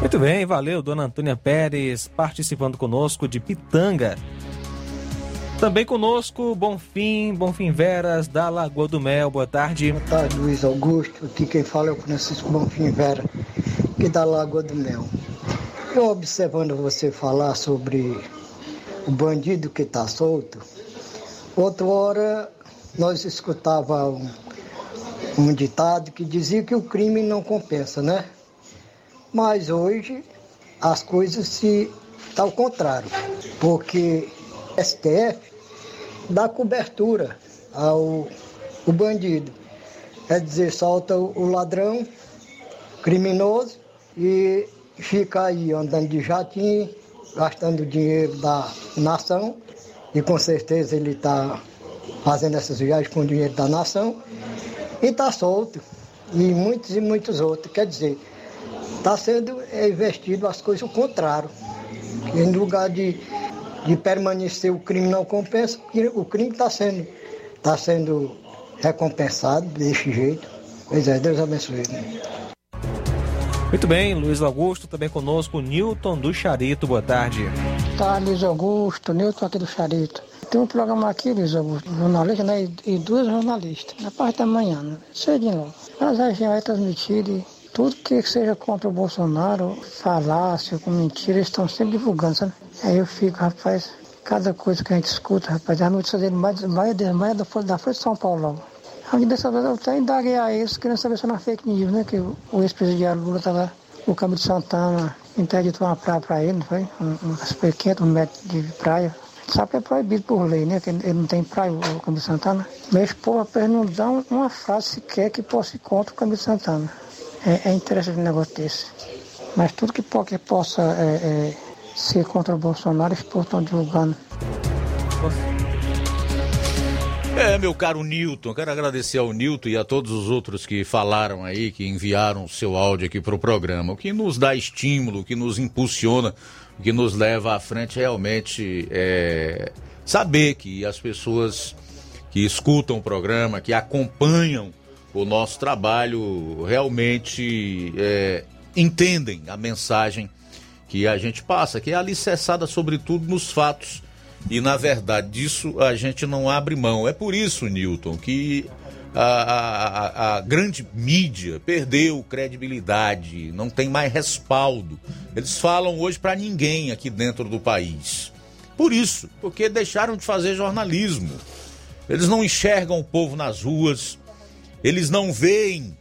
[SPEAKER 2] Muito bem, valeu, dona Antônia Pérez, participando conosco de Pitanga. Também conosco, Bonfim, Bonfim Veras, da Lagoa do Mel. Boa tarde.
[SPEAKER 23] Boa tarde, Luiz Augusto. Aqui quem fala é o Francisco Bonfim Vera, aqui da Lagoa do Mel. Eu observando você falar sobre o bandido que está solto, outra hora nós escutava um, um ditado que dizia que o crime não compensa, né? Mas hoje as coisas se tá ao contrário, porque STF dá cobertura ao o bandido. É dizer, solta o ladrão, criminoso, e fica aí andando de jatinho, gastando dinheiro da nação, e com certeza ele está fazendo essas viagens com o dinheiro da nação, e está solto. E muitos e muitos outros. Quer dizer, está sendo investido as coisas ao contrário. Em lugar de, de permanecer o crime não compensa, porque o crime está sendo, tá sendo recompensado desse jeito. Pois é, Deus abençoe.
[SPEAKER 2] Muito bem, Luiz Augusto, também conosco, Newton do Charito, boa tarde.
[SPEAKER 24] Tá, Luiz Augusto, Newton aqui do Charito. Tem um programa aqui, Luiz Augusto, jornalista, né? E, e duas jornalistas, na parte da manhã, né? Cedinho logo. Mas a gente vai transmitir e tudo que seja contra o Bolsonaro, falácia, com mentira, eles estão sempre divulgando, sabe? Aí eu fico, rapaz, cada coisa que a gente escuta, rapaz, a notícia dele mais, mais, mais da, Folha- da Folha de São Paulo. Aí dessa vez eu até indaguei a eles, querendo saber se era fake news, né? Que o, o ex-presidiário Lula estava no Câmara de Santana, interditou uma praia para ele, não foi? Um, uns 500 metros de praia. Sabe que é proibido por lei, né? Que ele não tem praia, o o Câmara de Santana. Mas, pô, rapaz, não um- uma frase sequer que possa ir contra o Câmara de Santana. É, é interessante um negócio desse. Mas tudo que, que possa é, é, ser contra o Bolsonaro, eles estão divulgando.
[SPEAKER 1] É, meu caro Newton, quero agradecer ao Newton e a todos os outros que falaram aí, que enviaram o seu áudio aqui para o programa. O que nos dá estímulo, o que nos impulsiona, o que nos leva à frente realmente é saber que as pessoas que escutam o programa, que acompanham o nosso trabalho, realmente é, entendem a mensagem que a gente passa, que é alicerçada sobretudo nos fatos. E na verdade disso a gente não abre mão. É por isso, Newton, que a, a- a- grande mídia perdeu credibilidade, não tem mais respaldo. Eles falam hoje para ninguém aqui dentro do país. Por isso, porque deixaram de fazer jornalismo. Eles não enxergam o povo nas ruas, eles não veem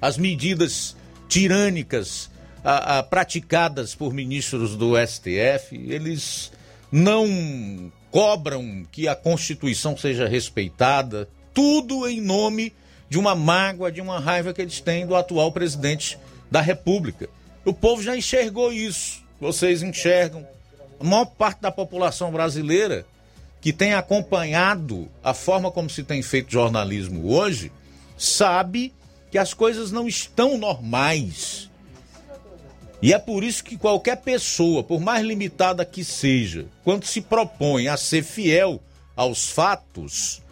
[SPEAKER 1] as medidas tirânicas a- a, praticadas por ministros do STF, eles não cobram que a Constituição seja respeitada, tudo em nome de uma mágoa, de uma raiva que eles têm do atual presidente da República. O povo já enxergou isso, vocês enxergam. A maior parte da população brasileira que tem acompanhado a forma como se tem feito jornalismo hoje, sabe que as coisas não estão normais. E é por isso que qualquer pessoa, por mais limitada que seja, quando se propõe a ser fiel aos fatos,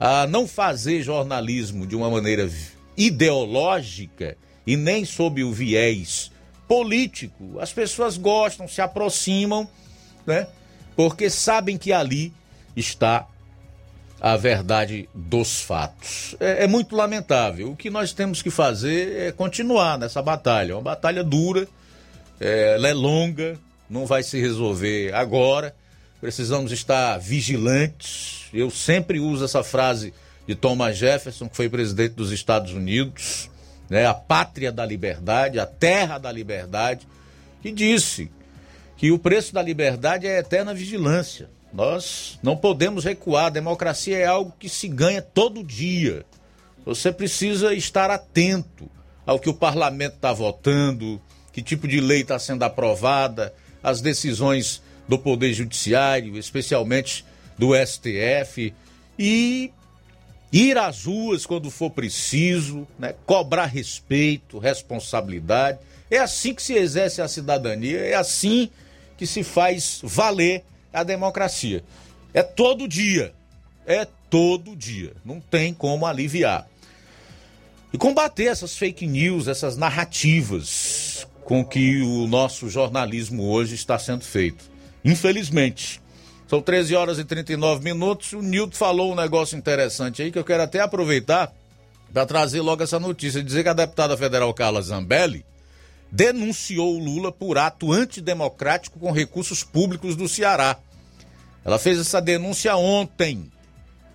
[SPEAKER 1] a não fazer jornalismo de uma maneira ideológica e nem sob o viés político, as pessoas gostam, se aproximam, né? Porque sabem que ali está a verdade dos fatos. É, é muito lamentável. O que nós temos que fazer é continuar nessa batalha. É uma batalha dura, é, ela é longa, não vai se resolver agora. Precisamos estar vigilantes. Eu sempre uso essa frase de Thomas Jefferson, que foi presidente dos Estados Unidos, né, a pátria da liberdade, a terra da liberdade, que disse que o preço da liberdade é a eterna vigilância. Nós não podemos recuar. A democracia é algo que se ganha todo dia. Você precisa estar atento ao que o parlamento está votando, que tipo de lei está sendo aprovada, as decisões do Poder Judiciário, especialmente do STF, e ir às ruas quando for preciso, né? cobrar respeito, responsabilidade. É assim que se exerce a cidadania, é assim que se faz valer a democracia. É todo dia. É todo dia. Não tem como aliviar. E combater essas fake news, essas narrativas com que o nosso jornalismo hoje está sendo feito. Infelizmente. São 13 horas e 39 minutos. O Nilton falou um negócio interessante aí que eu quero até aproveitar para trazer logo essa notícia. Dizer que a deputada federal Carla Zambelli denunciou Lula por ato antidemocrático com recursos públicos do Ceará. Ela fez essa denúncia ontem.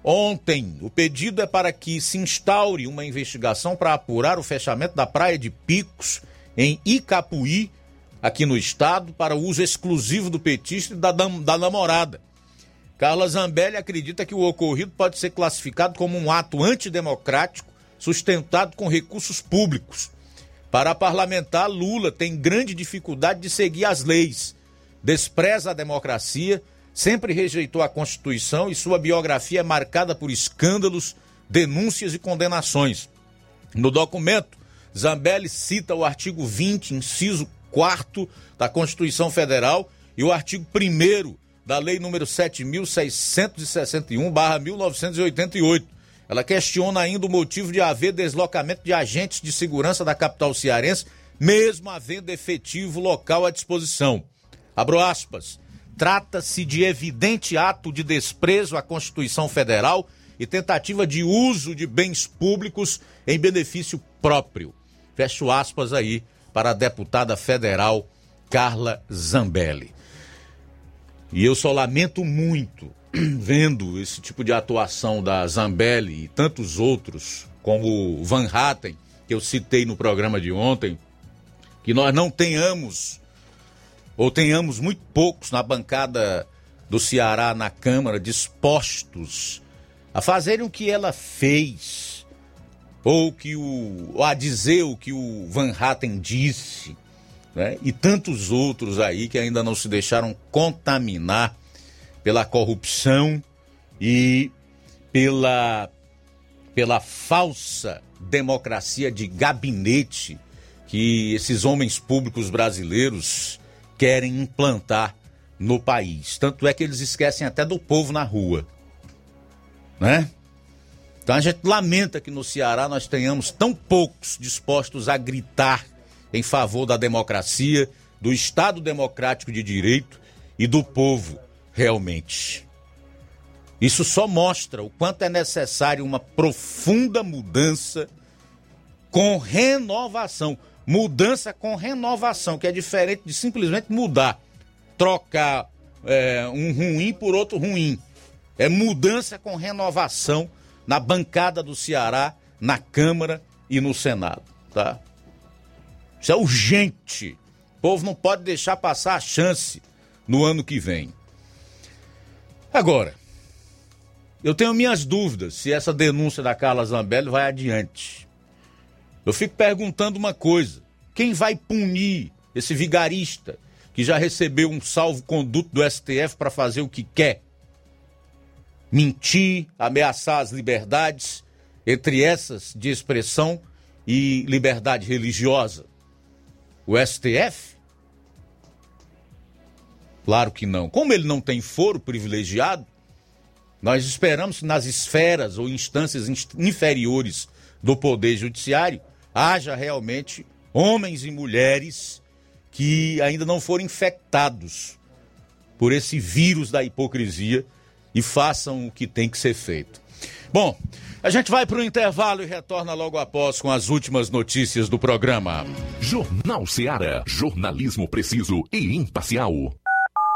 [SPEAKER 1] Ontem, o pedido é para que se instaure uma investigação para apurar o fechamento da Praia de Picos, em Icapuí, aqui no estado, para uso exclusivo do petista e da, da namorada. Carla Zambelli acredita que o ocorrido pode ser classificado como um ato antidemocrático sustentado com recursos públicos. Para parlamentar, Lula tem grande dificuldade de seguir as leis, despreza a democracia, sempre rejeitou a Constituição e sua biografia é marcada por escândalos, denúncias e condenações. No documento, Zambelli cita o artigo 20, inciso 4 da Constituição Federal e o artigo 1 da Lei número 7.661-1988. Ela questiona ainda o motivo de haver deslocamento de agentes de segurança da capital cearense, mesmo havendo efetivo local à disposição. Abro aspas. Trata-se de evidente ato de desprezo à Constituição Federal e tentativa de uso de bens públicos em benefício próprio. Fecho aspas aí para a deputada federal Carla Zambelli. E eu só lamento muito *clears throat* vendo esse tipo de atuação da Zambelli e tantos outros, como o Van Hatten, que eu citei no programa de ontem, que nós não tenhamos, ou tenhamos muito poucos na bancada do Ceará na Câmara dispostos a fazerem o que ela fez, ou que o, ou a dizer o que o Van Hatten disse, né? e tantos outros aí que ainda não se deixaram contaminar pela corrupção e pela, pela falsa democracia de gabinete que esses homens públicos brasileiros querem implantar no país. Tanto é que eles esquecem até do povo na rua. Né? Então a gente lamenta que no Ceará nós tenhamos tão poucos dispostos a gritar em favor da democracia, do Estado democrático de direito e do povo realmente. Isso só mostra o quanto é necessário uma profunda mudança com renovação. Mudança com renovação, que é diferente de simplesmente mudar, trocar é, um ruim por outro ruim. É mudança com renovação na bancada do Ceará, na Câmara e no Senado, tá? Isso é urgente. O povo não pode deixar passar a chance no ano que vem. Agora, eu tenho minhas dúvidas se essa denúncia da Carla Zambelli vai adiante. Eu fico perguntando uma coisa: quem vai punir esse vigarista que já recebeu um salvo-conduto do STF para fazer o que quer? Mentir, ameaçar as liberdades, entre essas de expressão e liberdade religiosa? O STF? Claro que não. Como ele não tem foro privilegiado, nós esperamos que nas esferas ou instâncias inferiores do Poder Judiciário haja realmente homens e mulheres que ainda não foram infectados por esse vírus da hipocrisia e façam o que tem que ser feito. Bom, a gente vai para o intervalo e retorna logo após com as últimas notícias do programa.
[SPEAKER 3] Jornal Seara. Jornalismo preciso e imparcial.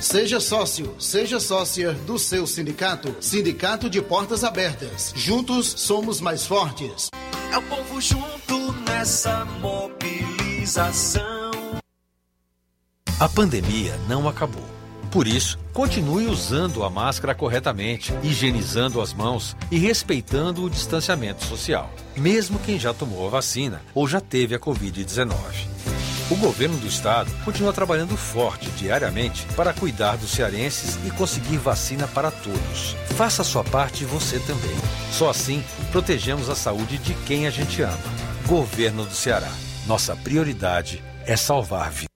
[SPEAKER 25] Seja sócio, seja sócia do seu sindicato. Sindicato de Portas Abertas. Juntos somos mais fortes.
[SPEAKER 20] É o povo junto nessa mobilização.
[SPEAKER 26] A pandemia não acabou. Por isso, continue usando a máscara corretamente, higienizando as mãos e respeitando o distanciamento social, mesmo quem já tomou a vacina ou já teve a Covid-19. O governo do estado continua trabalhando forte diariamente para cuidar dos cearenses e conseguir vacina para todos. Faça a sua parte você também. Só assim protegemos a saúde de quem a gente ama. Governo do Ceará. Nossa prioridade é salvar vidas.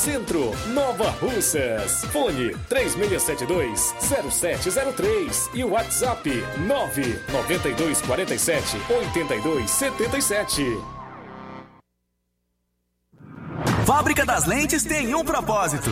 [SPEAKER 12] Centro, Nova Russas. Fone 3672-0703 e WhatsApp 99247-8277.
[SPEAKER 13] Fábrica das Lentes tem um propósito.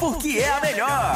[SPEAKER 13] porque é a melhor.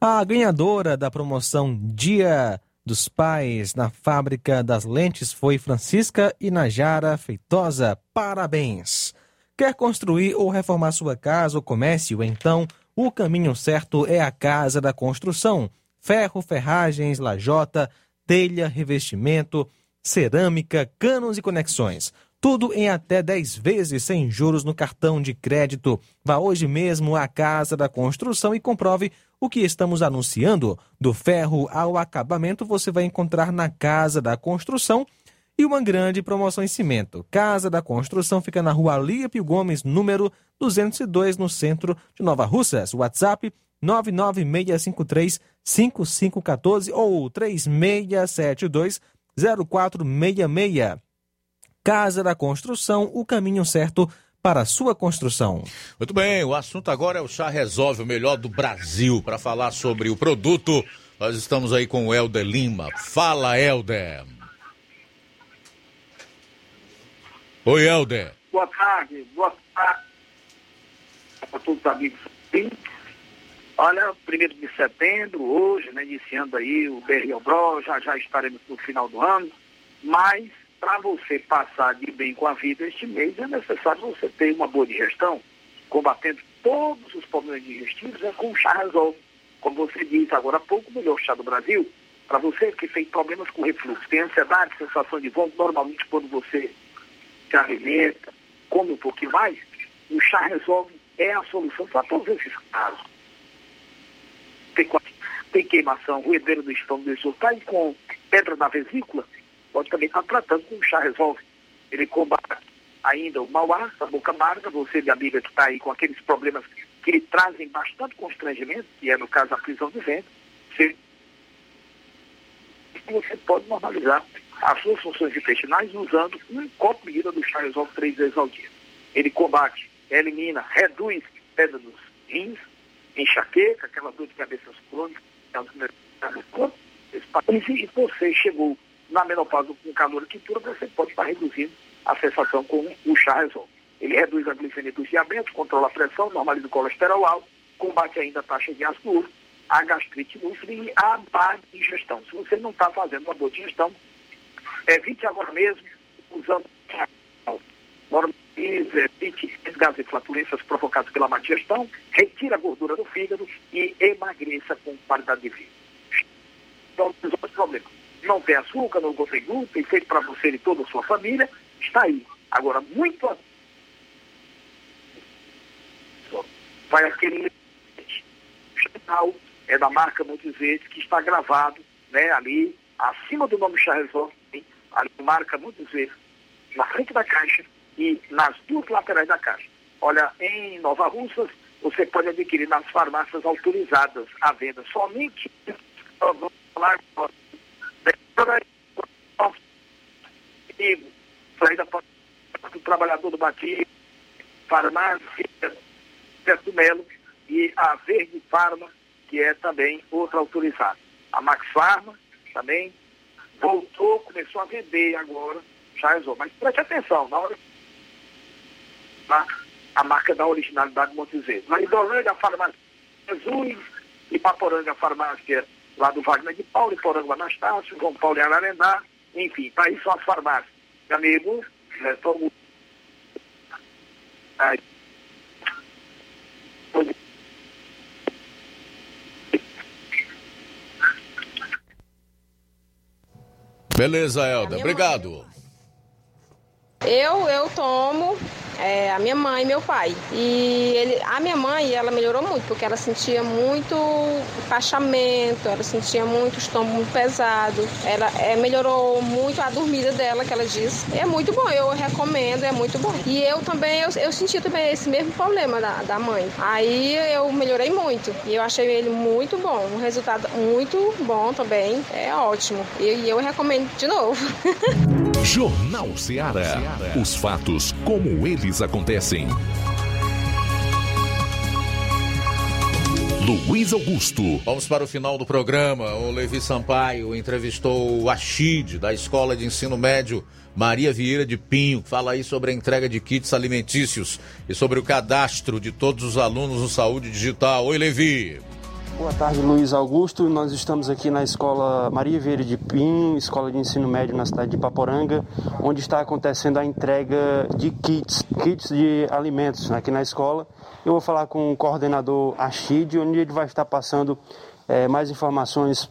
[SPEAKER 2] A ganhadora da promoção Dia dos Pais na Fábrica das Lentes foi Francisca Inajara Feitosa. Parabéns! Quer construir ou reformar sua casa ou comércio? Então, o caminho certo é a Casa da Construção. Ferro, ferragens, lajota, telha, revestimento, cerâmica, canos e conexões. Tudo em até 10 vezes sem juros no cartão de crédito. Vá hoje mesmo à Casa da Construção e comprove o que estamos anunciando. Do ferro ao acabamento você vai encontrar na Casa da Construção e uma grande promoção em cimento. Casa da Construção fica na rua Líapio Gomes, número 202, no centro de Nova Russas. WhatsApp 99653 5514 ou 3672 0466. Casa da Construção, o caminho certo para a sua construção.
[SPEAKER 1] Muito bem, o assunto agora é o Chá Resolve, o melhor do Brasil. Para falar sobre o produto, nós estamos aí com o Helder Lima. Fala, Helder. Oi, Helder.
[SPEAKER 27] Boa tarde, boa tarde para todos os amigos. Olha, primeiro de setembro, hoje, né, iniciando aí o BRL Bro, já já estaremos no final do ano, mas para você passar de bem com a vida este mês, é necessário você ter uma boa digestão, combatendo todos os problemas digestivos é com o chá resolve. Como você disse agora há pouco, o melhor chá do Brasil, para você que tem problemas com refluxo, tem ansiedade, sensação de vômito, normalmente quando você se alimenta, come um pouquinho mais, o chá resolve é a solução para todos esses casos. Tem, tem queimação, ruedeira do estômago, isso está com pedra na vesícula, pode também estar tratando com o chá resolve. Ele combate ainda o mau ar, a boca amarga, você, minha amiga, que está aí com aqueles problemas que lhe trazem bastante constrangimento, que é no caso a prisão de vento, você, você pode normalizar as suas funções intestinais usando um copo medida do chá resolve três vezes ao dia. Ele combate, elimina, reduz pedra dos rins, enxaqueca, aquela dor de cabeça crônica, do corpo, e você chegou na menopausa com calor e quintura, você pode estar reduzindo a sensação com o chá resolve. Ele reduz a glicemia dos diabetes, controla a pressão, normaliza o colesterol alto, combate ainda a taxa de ácido úrico, a gastrite lúcida e a má digestão. Se você não está fazendo uma boa digestão, evite agora mesmo usando normalize, evite gases e flatulências provocados pela má digestão, retira a gordura do fígado e emagreça com qualidade de vida. Então, os problemas. Não tem açúcar, não tem glúten, feito para você e toda a sua família, está aí. Agora, muito vai aquele final é da marca muitas vezes que está gravado né, ali acima do nome Charles ali marca muitas vezes na frente da caixa e nas duas laterais da caixa. Olha, em Nova Russas, você pode adquirir nas farmácias autorizadas a venda somente saída do trabalhador do Batia, farmácia, Certo Melo e a Verde Farma, que é também outra autorizada. A Max Farma também voltou, começou a vender agora, já usou. Mas preste atenção, na hora na, a marca da originalidade Montezeiro. Na Idolândia, a farmácia Jesus, e Paporanga, a farmácia lá do Wagner de Paulo, Iporanga Anastácio, João Paulo e Ararendá, enfim, tá aí são as farmácias. Meu amigo, né, todo aí,
[SPEAKER 1] Beleza, Helder. Obrigado.
[SPEAKER 28] Eu, eu tomo é, a minha mãe e meu pai. E ele, a minha mãe, ela melhorou muito, porque ela sentia muito empachamento, ela sentia muito estômago muito pesado. Ela é, melhorou muito a dormida dela, que ela diz. É muito bom, eu recomendo, é muito bom. E eu também, eu, eu senti também esse mesmo problema da, da mãe. Aí eu melhorei muito. E eu achei ele muito bom. Um resultado muito bom também. É ótimo. E eu, recomendo de novo. *laughs*
[SPEAKER 3] Jornal Ceará. Os fatos como eles acontecem. Luiz Augusto.
[SPEAKER 1] Vamos para o final do programa. O Levi Sampaio entrevistou o Achide, da Escola de Ensino Médio Maria Vieira de Pinho. Fala aí sobre a entrega de kits alimentícios e sobre o cadastro de todos os alunos no Saúde Digital. Oi, Levi.
[SPEAKER 29] Boa tarde, Luiz Augusto. Nós estamos aqui na Escola Maria Vieira de Pinho, Escola de Ensino Médio na cidade de Paporanga, onde está acontecendo a entrega de kits, kits de alimentos aqui na escola. Eu vou falar com o coordenador Achid, onde ele vai estar passando é, mais informações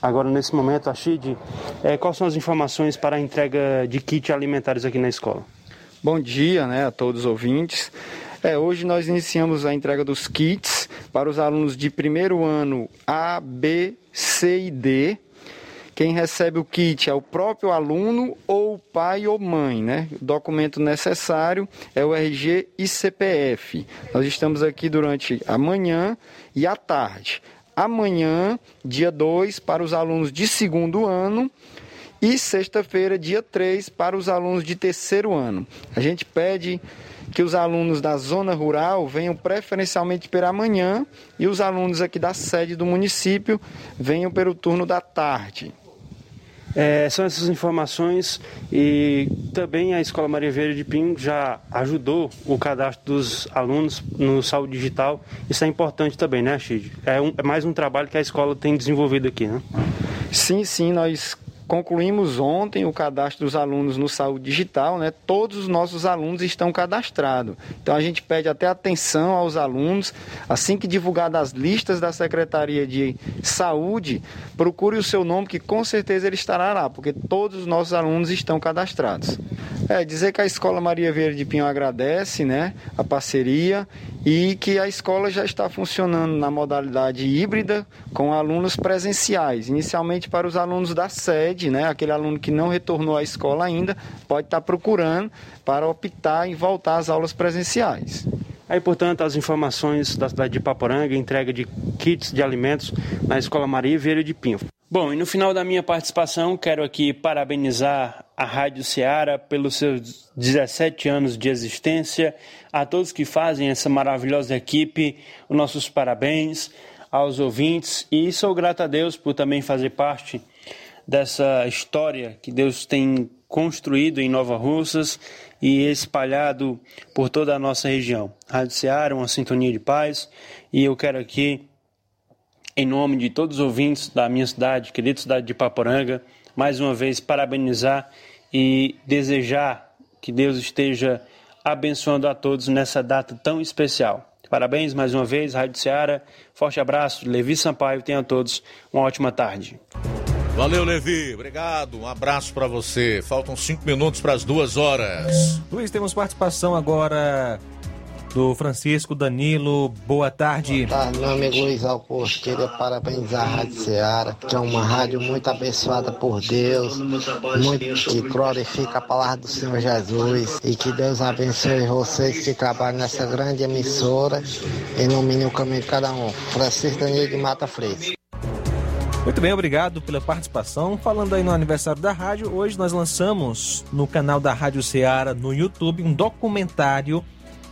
[SPEAKER 29] agora nesse momento. Achid, é, quais são as informações para a entrega de kits alimentares aqui na escola?
[SPEAKER 30] Bom dia né, a todos os ouvintes. É, hoje nós iniciamos a entrega dos kits para os alunos de primeiro ano A, B, C e D. Quem recebe o kit é o próprio aluno ou o pai ou mãe, né? O documento necessário é o RG e CPF. Nós estamos aqui durante a manhã e a tarde. Amanhã, dia 2, para os alunos de segundo ano e sexta-feira, dia 3, para os alunos de terceiro ano. A gente pede que os alunos da zona rural venham preferencialmente pela manhã e os alunos aqui da sede do município venham pelo turno da tarde.
[SPEAKER 29] É, são essas informações e também a Escola Maria Vieira de Pinho já ajudou o cadastro dos alunos no Saúde Digital. Isso é importante também, né, Chid? É, um, é mais um trabalho que a escola tem desenvolvido aqui, né?
[SPEAKER 30] Sim, sim, nós Concluímos ontem o cadastro dos alunos no Saúde Digital, né? Todos os nossos alunos estão cadastrados. Então a gente pede até atenção aos alunos, assim que divulgadas as listas da Secretaria de Saúde, procure o seu nome que com certeza ele estará lá, porque todos os nossos alunos estão cadastrados. É, dizer que a Escola Maria Vieira de Pinho agradece né, a parceria e que a escola já está funcionando na modalidade híbrida com alunos presenciais. Inicialmente para os alunos da sede, né, aquele aluno que não retornou à escola ainda, pode estar procurando para optar em voltar às aulas presenciais.
[SPEAKER 29] Aí, portanto, as informações da cidade de Paporanga, entrega de kits de alimentos na Escola Maria Vieira de Pinho. Bom, e no final da minha participação, quero aqui parabenizar a Rádio Ceará pelos seus 17 anos de existência, a todos que fazem essa maravilhosa equipe, os nossos parabéns aos ouvintes e sou grato a Deus por também fazer parte dessa história que Deus tem construído em Nova Russas e espalhado por toda a nossa região. Rádio Ceará, uma sintonia de paz, e eu quero aqui, em nome de todos os ouvintes da minha cidade, querida cidade de Paporanga, mais uma vez parabenizar e desejar que Deus esteja abençoando a todos nessa data tão especial. Parabéns mais uma vez, Rádio Ceará. Forte abraço, Levi Sampaio. Tenham todos uma ótima tarde.
[SPEAKER 1] Valeu, Levi. Obrigado. Um abraço para você. Faltam cinco minutos para as duas horas.
[SPEAKER 2] Luiz, temos participação agora do Francisco Danilo. Boa tarde.
[SPEAKER 31] Boa tarde, meu amigo Luiz Augusto. Queria parabenizar a Rádio Ceará, que é uma rádio muito abençoada por Deus, muito que glorifica a palavra do Senhor Jesus e que Deus abençoe vocês que trabalham nessa grande emissora e ilumine o caminho de cada um. Francisco Danilo de Mata Fresca.
[SPEAKER 2] Muito bem, obrigado pela participação. Falando aí no aniversário da rádio, hoje nós lançamos no canal da Rádio Ceará no YouTube um documentário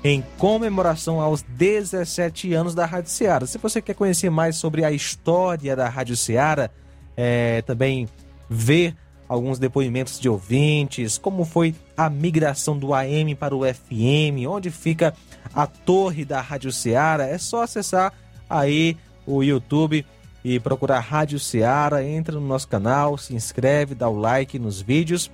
[SPEAKER 2] em comemoração aos 17 anos da Rádio Ceará. Se você quer conhecer mais sobre a história da Rádio Ceará, é, também ver alguns depoimentos de ouvintes, como foi a migração do AM para o FM, onde fica a torre da Rádio Ceará, é só acessar aí o YouTube e procurar Rádio Ceará, entra no nosso canal, se inscreve, dá o like nos vídeos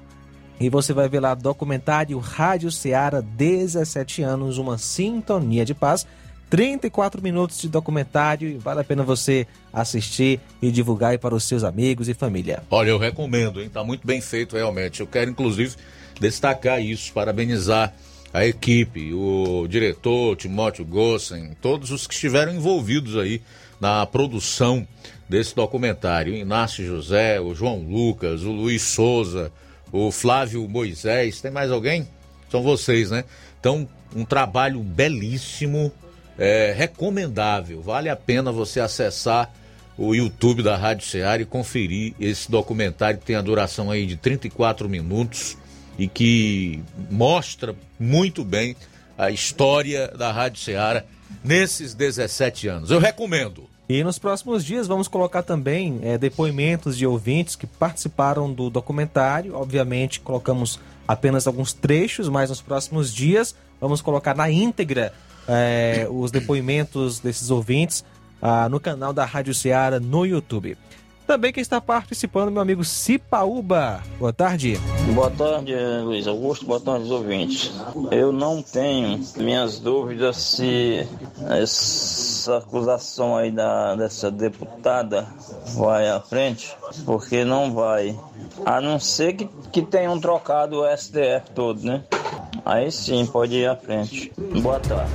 [SPEAKER 2] e você vai ver lá documentário Rádio Ceará 17 anos, uma sintonia de paz. 34 minutos de documentário e vale a pena você assistir e divulgar para os seus amigos e família.
[SPEAKER 1] Olha, eu recomendo, hein? Tá muito bem feito realmente. Eu quero inclusive destacar isso, parabenizar a equipe, o diretor Timóteo Gossen, todos os que estiveram envolvidos aí na produção desse documentário. O Inácio José, o João Lucas, o Luiz Souza, o Flávio Moisés, tem mais alguém? São vocês, né? Então, um trabalho belíssimo, é, recomendável. Vale a pena você acessar o YouTube da Rádio Ceará e conferir esse documentário que tem a duração aí de 34 minutos e que mostra muito bem a história da Rádio Ceará nesses 17 anos. Eu recomendo.
[SPEAKER 2] E nos próximos dias vamos colocar também é, depoimentos de ouvintes que participaram do documentário. Obviamente, colocamos apenas alguns trechos, mas nos próximos dias vamos colocar na íntegra é, os depoimentos desses ouvintes ah, no canal da Rádio Ceará no YouTube. Também quem está participando, meu amigo Cipaúba. Boa tarde.
[SPEAKER 32] Boa tarde, Luiz Augusto. Boa tarde, ouvintes. Eu não tenho minhas dúvidas se essa acusação aí da, dessa deputada vai à frente, porque não vai. A não ser que, que tenham trocado o STF todo, né? Aí sim, pode ir à frente. Boa tarde.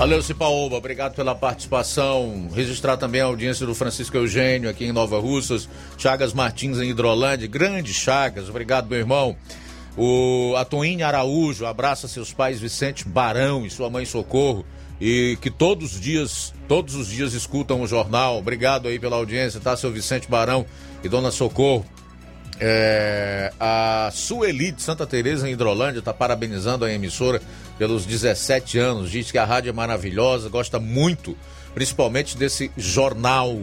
[SPEAKER 1] Valeu, Cipaúba, obrigado pela participação. Registrar também a audiência do Francisco Eugênio aqui em Nova Russas, Chagas Martins em Hidrolândia, grande Chagas, obrigado, meu irmão. O Atoine Araújo, abraça seus pais Vicente Barão e sua mãe Socorro, e que todos os dias, todos os dias escutam o jornal. Obrigado aí pela audiência, tá, seu Vicente Barão e dona Socorro. É, a Sueli de Santa Teresa em Hidrolândia está parabenizando a emissora pelos 17 anos. Diz que a rádio é maravilhosa, gosta muito, principalmente desse jornal.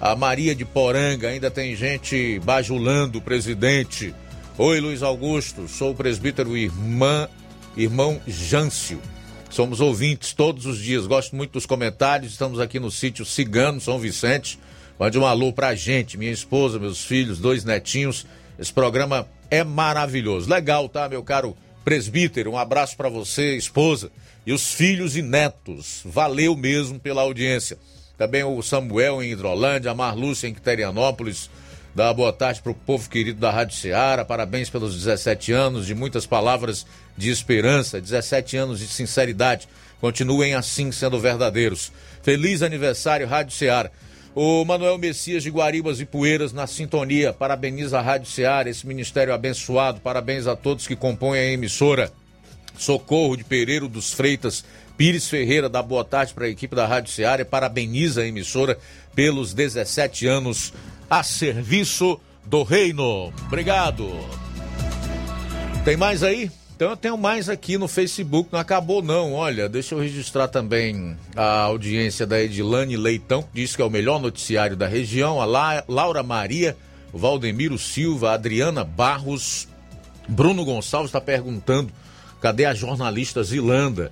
[SPEAKER 1] A Maria de Poranga ainda tem gente bajulando o presidente. Oi, Luiz Augusto, sou o presbítero irmã, irmão Jâncio. Somos ouvintes todos os dias, gosto muito dos comentários. Estamos aqui no sítio Cigano, São Vicente. Mande um alô pra gente, minha esposa, meus filhos, dois netinhos. Esse programa é maravilhoso. Legal, tá, meu caro presbítero? Um abraço para você, esposa, e os filhos e netos. Valeu mesmo pela audiência. Também o Samuel em Hidrolândia, a Marlúcia em Quiterianópolis, Dá boa tarde para o povo querido da Rádio Ceará. Parabéns pelos 17 anos de muitas palavras de esperança, 17 anos de sinceridade. Continuem assim sendo verdadeiros. Feliz aniversário, Rádio Ceará. O Manuel Messias de Guaribas e Poeiras na sintonia. Parabeniza a Rádio Ceará, esse ministério abençoado. Parabéns a todos que compõem a emissora. Socorro de Pereiro dos Freitas, Pires Ferreira dá boa tarde para a equipe da Rádio Ceará parabeniza a emissora pelos 17 anos a serviço do reino. Obrigado. Tem mais aí? Então eu tenho mais aqui no Facebook, não acabou não. Olha, deixa eu registrar também a audiência da Edilane Leitão, que diz que é o melhor noticiário da região, a La Laura Maria, Valdemiro Silva, Adriana Barros, Bruno Gonçalves está perguntando, cadê a jornalista Zilanda?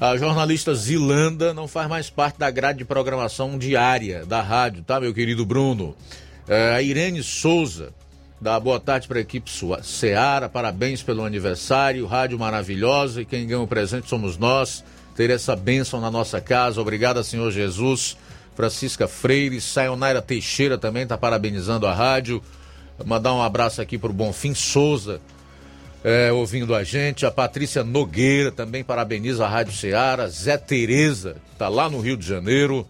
[SPEAKER 1] A jornalista Zilanda não faz mais parte da grade de programação diária da rádio, tá, meu querido Bruno? É, a Irene Souza, dá boa tarde para a equipe Seara, parabéns pelo aniversário, rádio maravilhosa e quem ganha o presente somos nós. Ter essa bênção na nossa casa, obrigada, Senhor Jesus. Francisca Freire, Sayonara Teixeira também está parabenizando a rádio. Mandar um abraço aqui para o Bonfim Souza, é, ouvindo a gente. A Patrícia Nogueira também parabeniza a Rádio Ceará. Zé Tereza, está lá no Rio de Janeiro.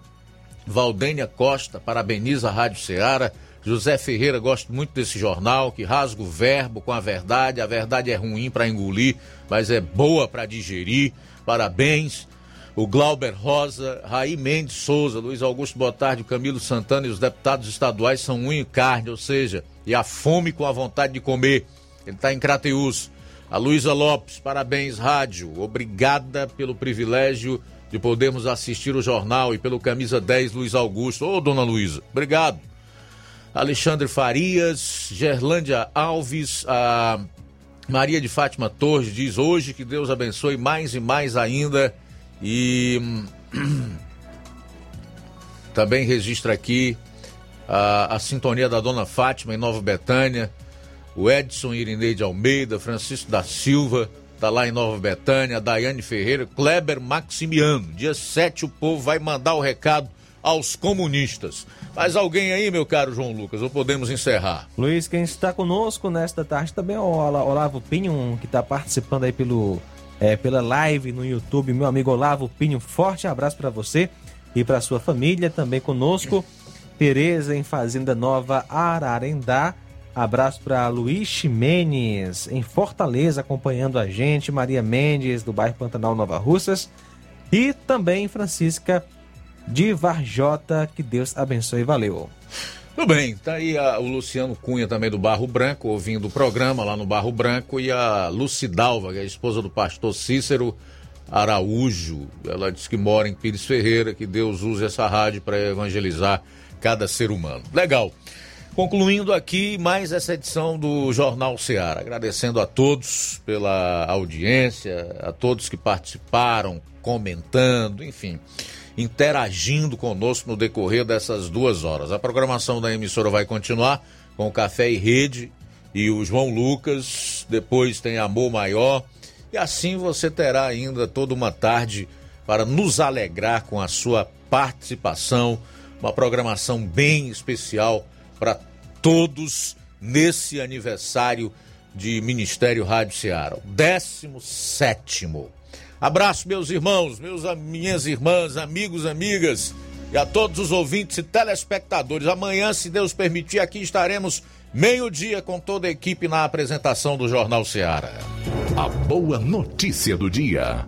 [SPEAKER 1] Valdênia Costa parabeniza a Rádio Ceará. José Ferreira, gosto muito desse jornal, que rasga o verbo com a verdade. A verdade é ruim para engolir, mas é boa para digerir. Parabéns. O Glauber Rosa, Raí Mendes Souza, Luiz Augusto Botardi, Camilo Santana e os deputados estaduais são unha e carne, ou seja, e a fome com a vontade de comer. Ele está em Crateus. A Luísa Lopes, parabéns, rádio. Obrigada pelo privilégio de podermos assistir o jornal e pelo camisa 10, Luiz Augusto. Ô, dona Luísa, obrigado. Alexandre Farias, Gerlândia Alves, a Maria de Fátima Torres diz hoje que Deus abençoe mais e mais ainda. E *clears throat* também registra aqui a, a sintonia da dona Fátima em Nova Betânia o Edson Irineide Almeida, Francisco da Silva, tá lá em Nova Betânia, Daiane Ferreira, Kleber Maximiano. Dia 7 o povo vai mandar o recado aos comunistas. Mais alguém aí, meu caro João Lucas, ou podemos encerrar?
[SPEAKER 2] Luiz, quem está conosco nesta tarde também é o Olavo Pinho, que está participando aí pelo, é, pela live no YouTube. Meu amigo Olavo Pinho, forte abraço para você e para sua família também conosco. Tereza em Fazenda Nova Ararendá. Abraço para Luiz Ximenes, em Fortaleza, acompanhando a gente. Maria Mendes, do bairro Pantanal Nova Russas. E também Francisca de Varjota. Que Deus abençoe. Valeu.
[SPEAKER 1] Tudo bem, tá aí a, o Luciano Cunha também do Barro Branco, ouvindo o programa lá no Barro Branco, e a Lucidalva, que é a esposa do pastor Cícero Araújo. Ela diz que mora em Pires Ferreira, que Deus use essa rádio para evangelizar cada ser humano. Legal. Concluindo aqui mais essa edição do Jornal Ceará, agradecendo a todos pela audiência, a todos que participaram, comentando, enfim, interagindo conosco no decorrer dessas duas horas. A programação da emissora vai continuar com o Café e Rede e o João Lucas, depois tem Amor Maior, e assim você terá ainda toda uma tarde para nos alegrar com a sua participação, uma programação bem especial para todos nesse aniversário de Ministério Rádio Ceará, 17. Abraço, meus irmãos, meus, minhas irmãs, amigos, amigas e a todos os ouvintes e telespectadores. Amanhã, se Deus permitir, aqui estaremos meio-dia com toda a equipe na apresentação do Jornal Ceará.
[SPEAKER 3] A boa notícia do dia.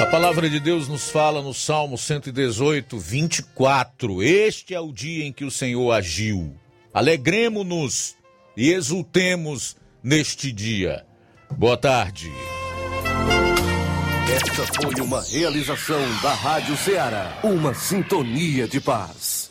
[SPEAKER 1] A palavra de Deus nos fala no Salmo 118, 24. Este é o dia em que o Senhor agiu. Alegremos-nos e exultemos neste dia. Boa tarde.
[SPEAKER 33] Esta foi uma realização da Rádio Ceará, uma sintonia de paz.